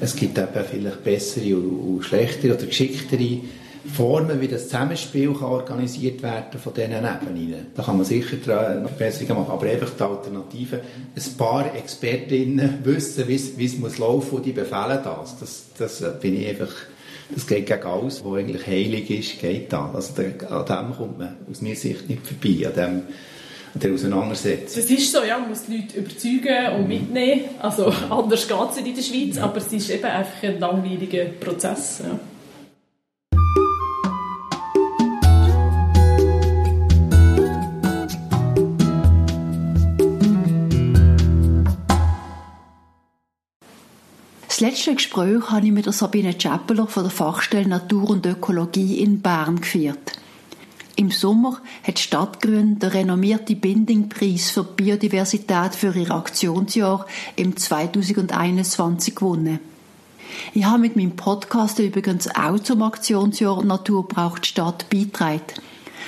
es gibt eben vielleicht bessere und schlechtere oder geschicktere Formen, wie das Zusammenspiel kann organisiert werden von diesen Ebenen. Da kann man sicher noch Verbesserungen machen. Aber einfach die Alternative, ein paar Expertinnen wissen, wie es muss laufen und die befehlen das. Das, das bin ich einfach das geht gegen alles, was eigentlich heilig ist, geht da. Also an dem kommt man aus meiner Sicht nicht vorbei, an dem der Auseinandersetzung. Das ist so, ja, man muss die Leute überzeugen und mitnehmen. Also anders geht es in der Schweiz, ja. aber es ist eben einfach ein langweiliger Prozess. Ja. Das letzte Gespräch habe ich mit der Sabine Chappeler von der Fachstelle Natur und Ökologie in Bern geführt. Im Sommer hat Stadtgrün den renommierten Bindingpreis für Biodiversität für ihr Aktionsjahr im 2021 gewonnen. Ich habe mit meinem Podcast übrigens auch zum Aktionsjahr Natur braucht Stadt beitragen.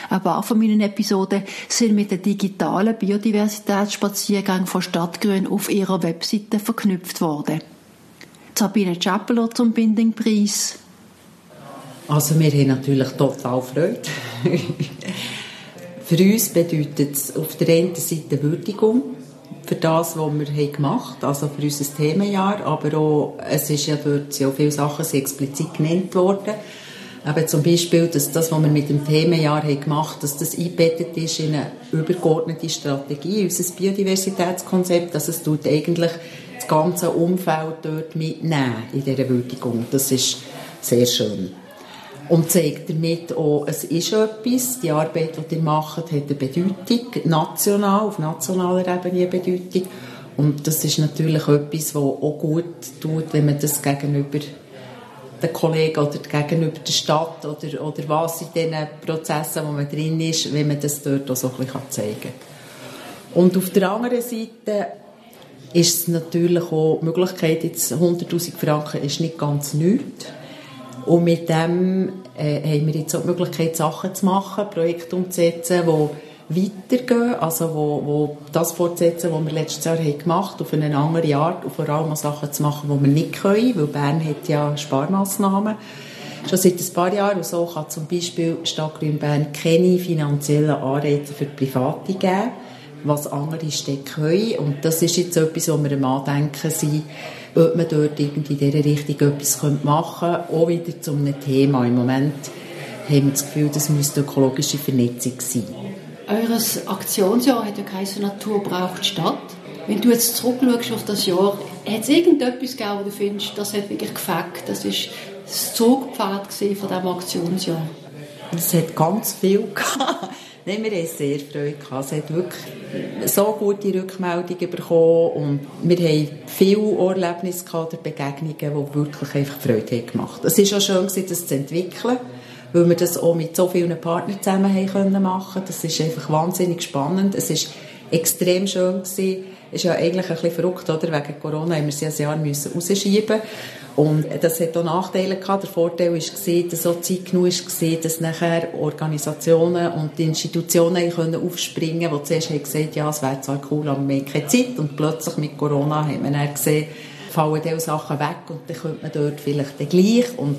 Ein paar von meinen Episoden sind mit dem digitalen Biodiversitätsspaziergang von Stadtgrün auf ihrer Webseite verknüpft worden. Sabine Chappeler zum Bindingpreis. Also wir haben natürlich total Freude. für uns bedeutet es auf der einen Seite Würdigung für das, was wir gemacht haben, also für unser Themenjahr, aber auch, es ist ja dort sehr viele Sachen explizit genannt worden. Aber zum Beispiel, dass das, was wir mit dem Themenjahr haben gemacht haben, dass das eingebettet ist in eine übergeordnete Strategie, unser Biodiversitätskonzept, dass es tut eigentlich ganze Umfeld dort mitnehmen in dieser Würdigung. Das ist sehr schön und zeigt damit auch, es ist etwas, die Arbeit, die ihr macht, hat eine Bedeutung, national, auf nationaler Ebene eine Bedeutung und das ist natürlich etwas, was auch gut tut, wenn man das gegenüber den Kollegen oder gegenüber der Stadt oder, oder was in diesen Prozessen, wo man drin ist, wenn man das dort auch so ein bisschen zeigen kann. Und auf der anderen Seite ist es natürlich auch die Möglichkeit, jetzt 100'000 Franken ist nicht ganz nichts, und mit dem äh, haben wir jetzt auch die Möglichkeit, Sachen zu machen, Projekte umzusetzen, die weitergehen, also wo, wo das fortsetzen, was wir letztes Jahr haben gemacht haben, auf eine andere Art und vor allem auch Sachen zu machen, die wir nicht können, weil Bern hat ja Sparmaßnahmen schon seit ein paar Jahren und so kann zum Beispiel Stadt Grün Bern keine finanziellen Anreize für Private geben, was andere Städte können und das ist jetzt etwas, wo wir am Andenken sind, ob man dort irgendwie in dieser Richtung etwas machen könnte, auch wieder zu einem Thema. Im Moment haben wir das Gefühl, das müsste ökologische Vernetzung sein. Eures Aktionsjahr hat ja geheißen, Natur braucht Stadt. Wenn du jetzt zurückschaust auf das Jahr, hat es irgendetwas gegeben, wo du findest, das hat wirklich gefällt, das war das Zugpfad von diesem Aktionsjahr? Es hat ganz viel gehabt. Nein, wir haben sehr Freude gehabt. Es hat wirklich so gute Rückmeldungen bekommen und wir haben viele Erlebnisse gehabt, Begegnungen, die wirklich einfach Freude haben gemacht Es war auch schön, das zu entwickeln, weil wir das auch mit so vielen Partnern zusammen haben können machen. Das ist einfach wahnsinnig spannend. Es ist extrem schön gewesen. Es ist ja eigentlich ein bisschen verrückt, oder? Wegen Corona haben wir ja ein Jahr müssen rausschieben und das hat auch Nachteile gehabt. Der Vorteil war, dass so Zeit genug war, dass nachher Organisationen und Institutionen können aufspringen konnten, die zuerst haben gesagt ja, es wäre zwar cool, aber wir haben keine Zeit. Und plötzlich mit Corona hat man dann gesehen, fallen diese Sachen weg und dann könnte man dort vielleicht dann gleich. Und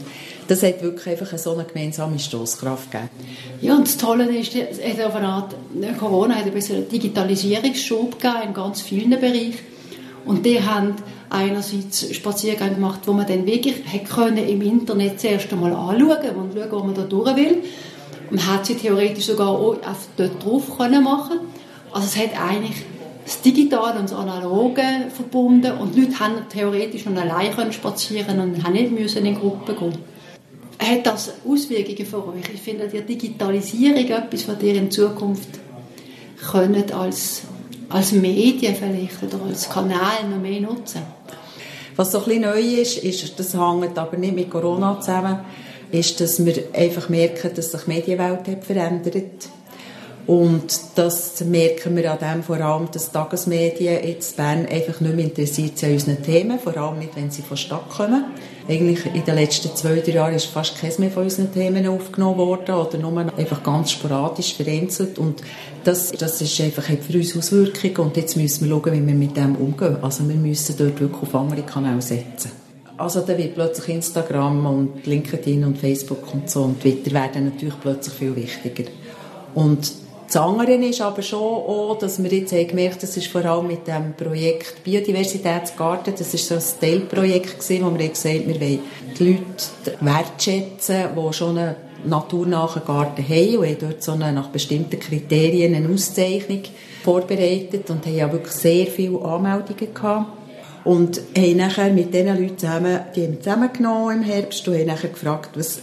das hat wirklich einfach so eine gemeinsame Stoßkraft gegeben. Ja, und das Tolle ist, es auf eine Art, Corona hat ein bisschen Digitalisierungsschub gegeben in ganz vielen Bereichen. Und die haben einerseits Spaziergänge gemacht, wo man dann wirklich können im Internet zuerst einmal anschauen und schauen, wo man da durch will. Man hat sie theoretisch sogar auch dort drauf können machen. Also es hat eigentlich das Digitale und das Analoge verbunden und die Leute haben theoretisch noch allein können spazieren und haben nicht in Gruppen gehen. Hat das Auswirkungen für euch? Ich finde die Digitalisierung etwas, was ihr in Zukunft könnt als, als Medien vielleicht oder als Kanal noch mehr nutzen? Was so ein bisschen neu ist, ist, das hängt aber nicht mit Corona zusammen, ist, dass wir einfach merken, dass sich die Medienwelt hat verändert und das merken wir an dem vor allem, dass Tagesmedien jetzt Bern einfach nicht mehr interessiert sind an unseren Themen, vor allem nicht, wenn sie von der Stadt kommen. Eigentlich in den letzten zwei, drei Jahren ist fast keines mehr von unseren Themen aufgenommen worden oder nur einfach ganz sporadisch vereinzelt und das, das ist einfach, hat für uns Auswirkungen und jetzt müssen wir schauen, wie wir mit dem umgehen. Also wir müssen dort wirklich auf andere Kanäle setzen. Also da wird plötzlich Instagram und LinkedIn und Facebook und so und Twitter werden natürlich plötzlich viel wichtiger. Und das andere ist aber schon auch, dass wir jetzt haben gemerkt das ist vor allem mit dem Projekt Biodiversitätsgarten, das ist so ein Teilprojekt gewesen, wo wir gesagt haben, wir wollen die Leute wertschätzen, die schon einen naturnahen Garten haben und haben dort so eine, nach bestimmten Kriterien eine Auszeichnung vorbereitet und haben ja wirklich sehr viele Anmeldungen gehabt. Und haben nachher mit diesen Leuten zusammen, die haben zusammengenommen im Herbst und haben nachher gefragt, was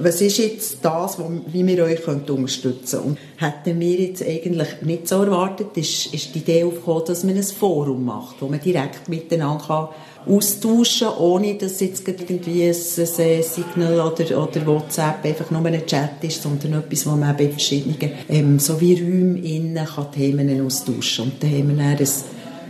was ist jetzt das, wie wir euch unterstützen können? Und hätten wir jetzt eigentlich nicht so erwartet, ist, ist die Idee aufgekommen, dass man ein Forum macht, wo man direkt miteinander kann austauschen kann, ohne dass jetzt irgendwie ein, ein Signal oder, oder WhatsApp einfach nur ein Chat ist, sondern etwas, wo man bei verschiedenen, ähm, so wie Räumen innen kann Themen austauschen Und da haben wir dann ein,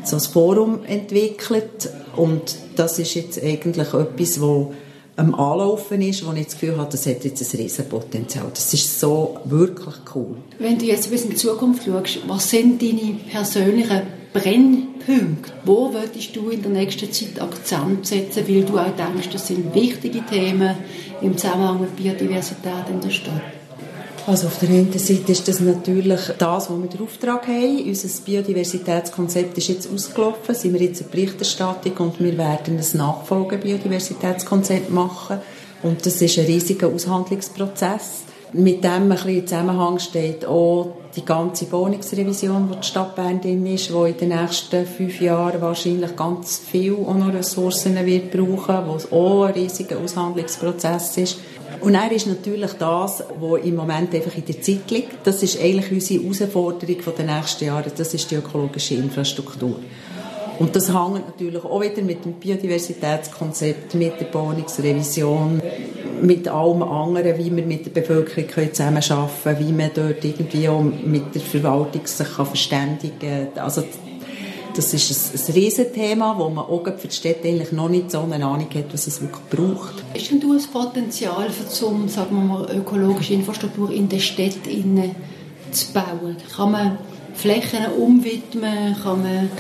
so ein Forum entwickelt und das ist jetzt eigentlich etwas, wo am Anlaufen ist, wo ich das Gefühl habe, das hat jetzt ein Riesenpotenzial. Das ist so wirklich cool. Wenn du jetzt ein bisschen in die Zukunft schaust, was sind deine persönlichen Brennpunkte? Wo würdest du in der nächsten Zeit Akzent setzen, weil du auch denkst, das sind wichtige Themen im Zusammenhang mit Biodiversität in der Stadt? Also auf der einen Seite ist das natürlich das, was wir den Auftrag haben. Unser Biodiversitätskonzept ist jetzt ausgelaufen, sind wir jetzt in Berichterstattung und wir werden ein Nachfolge-Biodiversitätskonzept machen. Und das ist ein riesiger Aushandlungsprozess. Mit dem ein bisschen im Zusammenhang steht auch die ganze Wohnungsrevision, die die Stadt Bern drin ist, die in den nächsten fünf Jahren wahrscheinlich ganz viel Ressourcen wird brauchen, wo auch ein riesiger Aushandlungsprozess ist. Und er ist natürlich das, was im Moment einfach in der Zeit liegt. Das ist eigentlich unsere Herausforderung der nächsten Jahre. Das ist die ökologische Infrastruktur. Und das hängt natürlich auch wieder mit dem Biodiversitätskonzept, mit der Wohnungsrevision, mit allem anderen, wie wir mit der Bevölkerung zusammenarbeiten können, wie man dort irgendwie auch mit der Verwaltung sich verständigen kann. Also das ist ein, ein Riesenthema, wo man auch für die Städte eigentlich noch nicht so eine Ahnung hat, was es wirklich braucht. Ist denn du ein Potenzial für zum, sagen wir mal, ökologische Infrastruktur in den Städten zu bauen? Kann man Flächen umwidmen? Kann man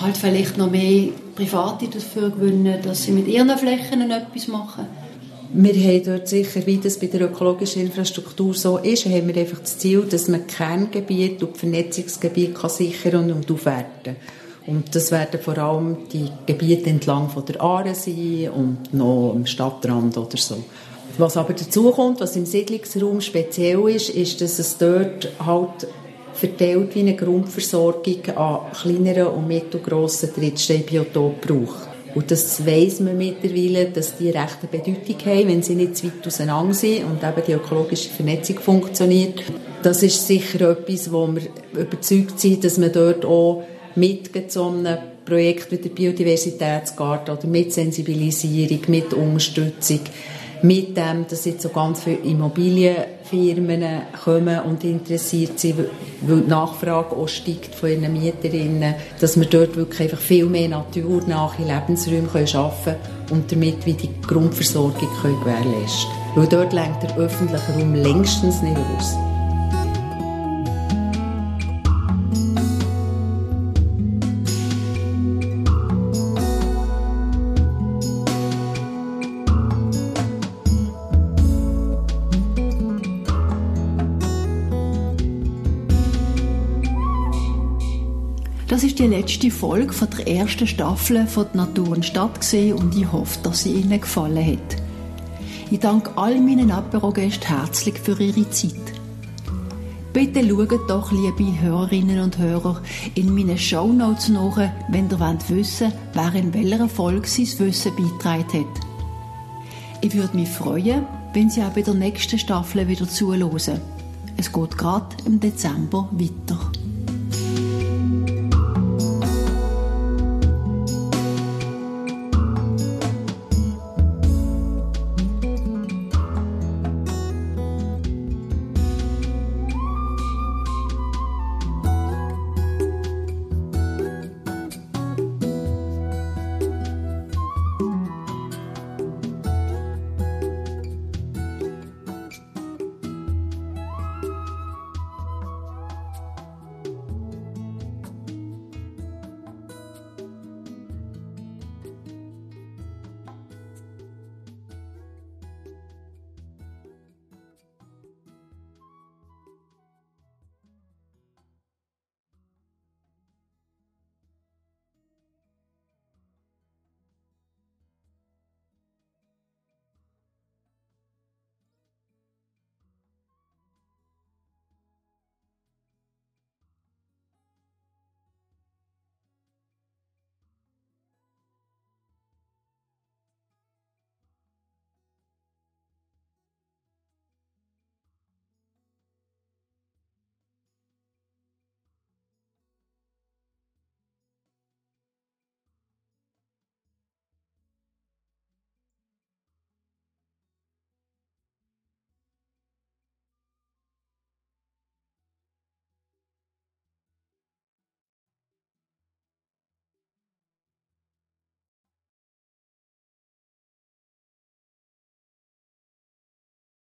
halt vielleicht noch mehr Private dafür gewinnen, dass sie mit ihren Flächen etwas machen? Wir haben dort sicher, wie das bei der ökologischen Infrastruktur so ist, haben wir einfach das Ziel, dass man Kerngebiete und Vernetzungsgebiete sichern und aufwerten kann. Und das werden vor allem die Gebiete entlang von der Aare sein und noch am Stadtrand oder so. Was aber dazu kommt, was im Siedlungsraum speziell ist, ist, dass es dort halt verteilt wie eine Grundversorgung an kleineren und mittelgrossen Drittsteinbiotopen braucht. Und das weiss man mittlerweile, dass die rechte Bedeutung haben, wenn sie nicht zu weit auseinander sind und eben die ökologische Vernetzung funktioniert. Das ist sicher etwas, wo wir überzeugt sind, dass man dort auch mit so einem Projekt wie der Biodiversitätsgarten oder mit Sensibilisierung, mit Unterstützung, mit dem, dass jetzt so ganz viele Immobilienfirmen kommen und interessiert sind, weil die Nachfrage auch steigt von ihren Mieterinnen, dass wir dort wirklich einfach viel mehr naturnahe Lebensräume schaffen können und damit wie die Grundversorgung können gewährleisten können. Weil dort lenkt der öffentliche Raum längstens nicht aus. Letzte Folge von der ersten Staffel von «Die Natur und Stadt» und ich hoffe, dass sie Ihnen gefallen hat. Ich danke all meinen Apero-Gästen herzlich für ihre Zeit. Bitte schaut doch, liebe Hörerinnen und Hörer, in meinen Shownotes nach, wenn ihr wollt wissen wer in welcher Folge sein Wissen beigetragen hat. Ich würde mich freuen, wenn Sie auch bei der nächsten Staffel wieder zuhören. Es geht gerade im Dezember weiter.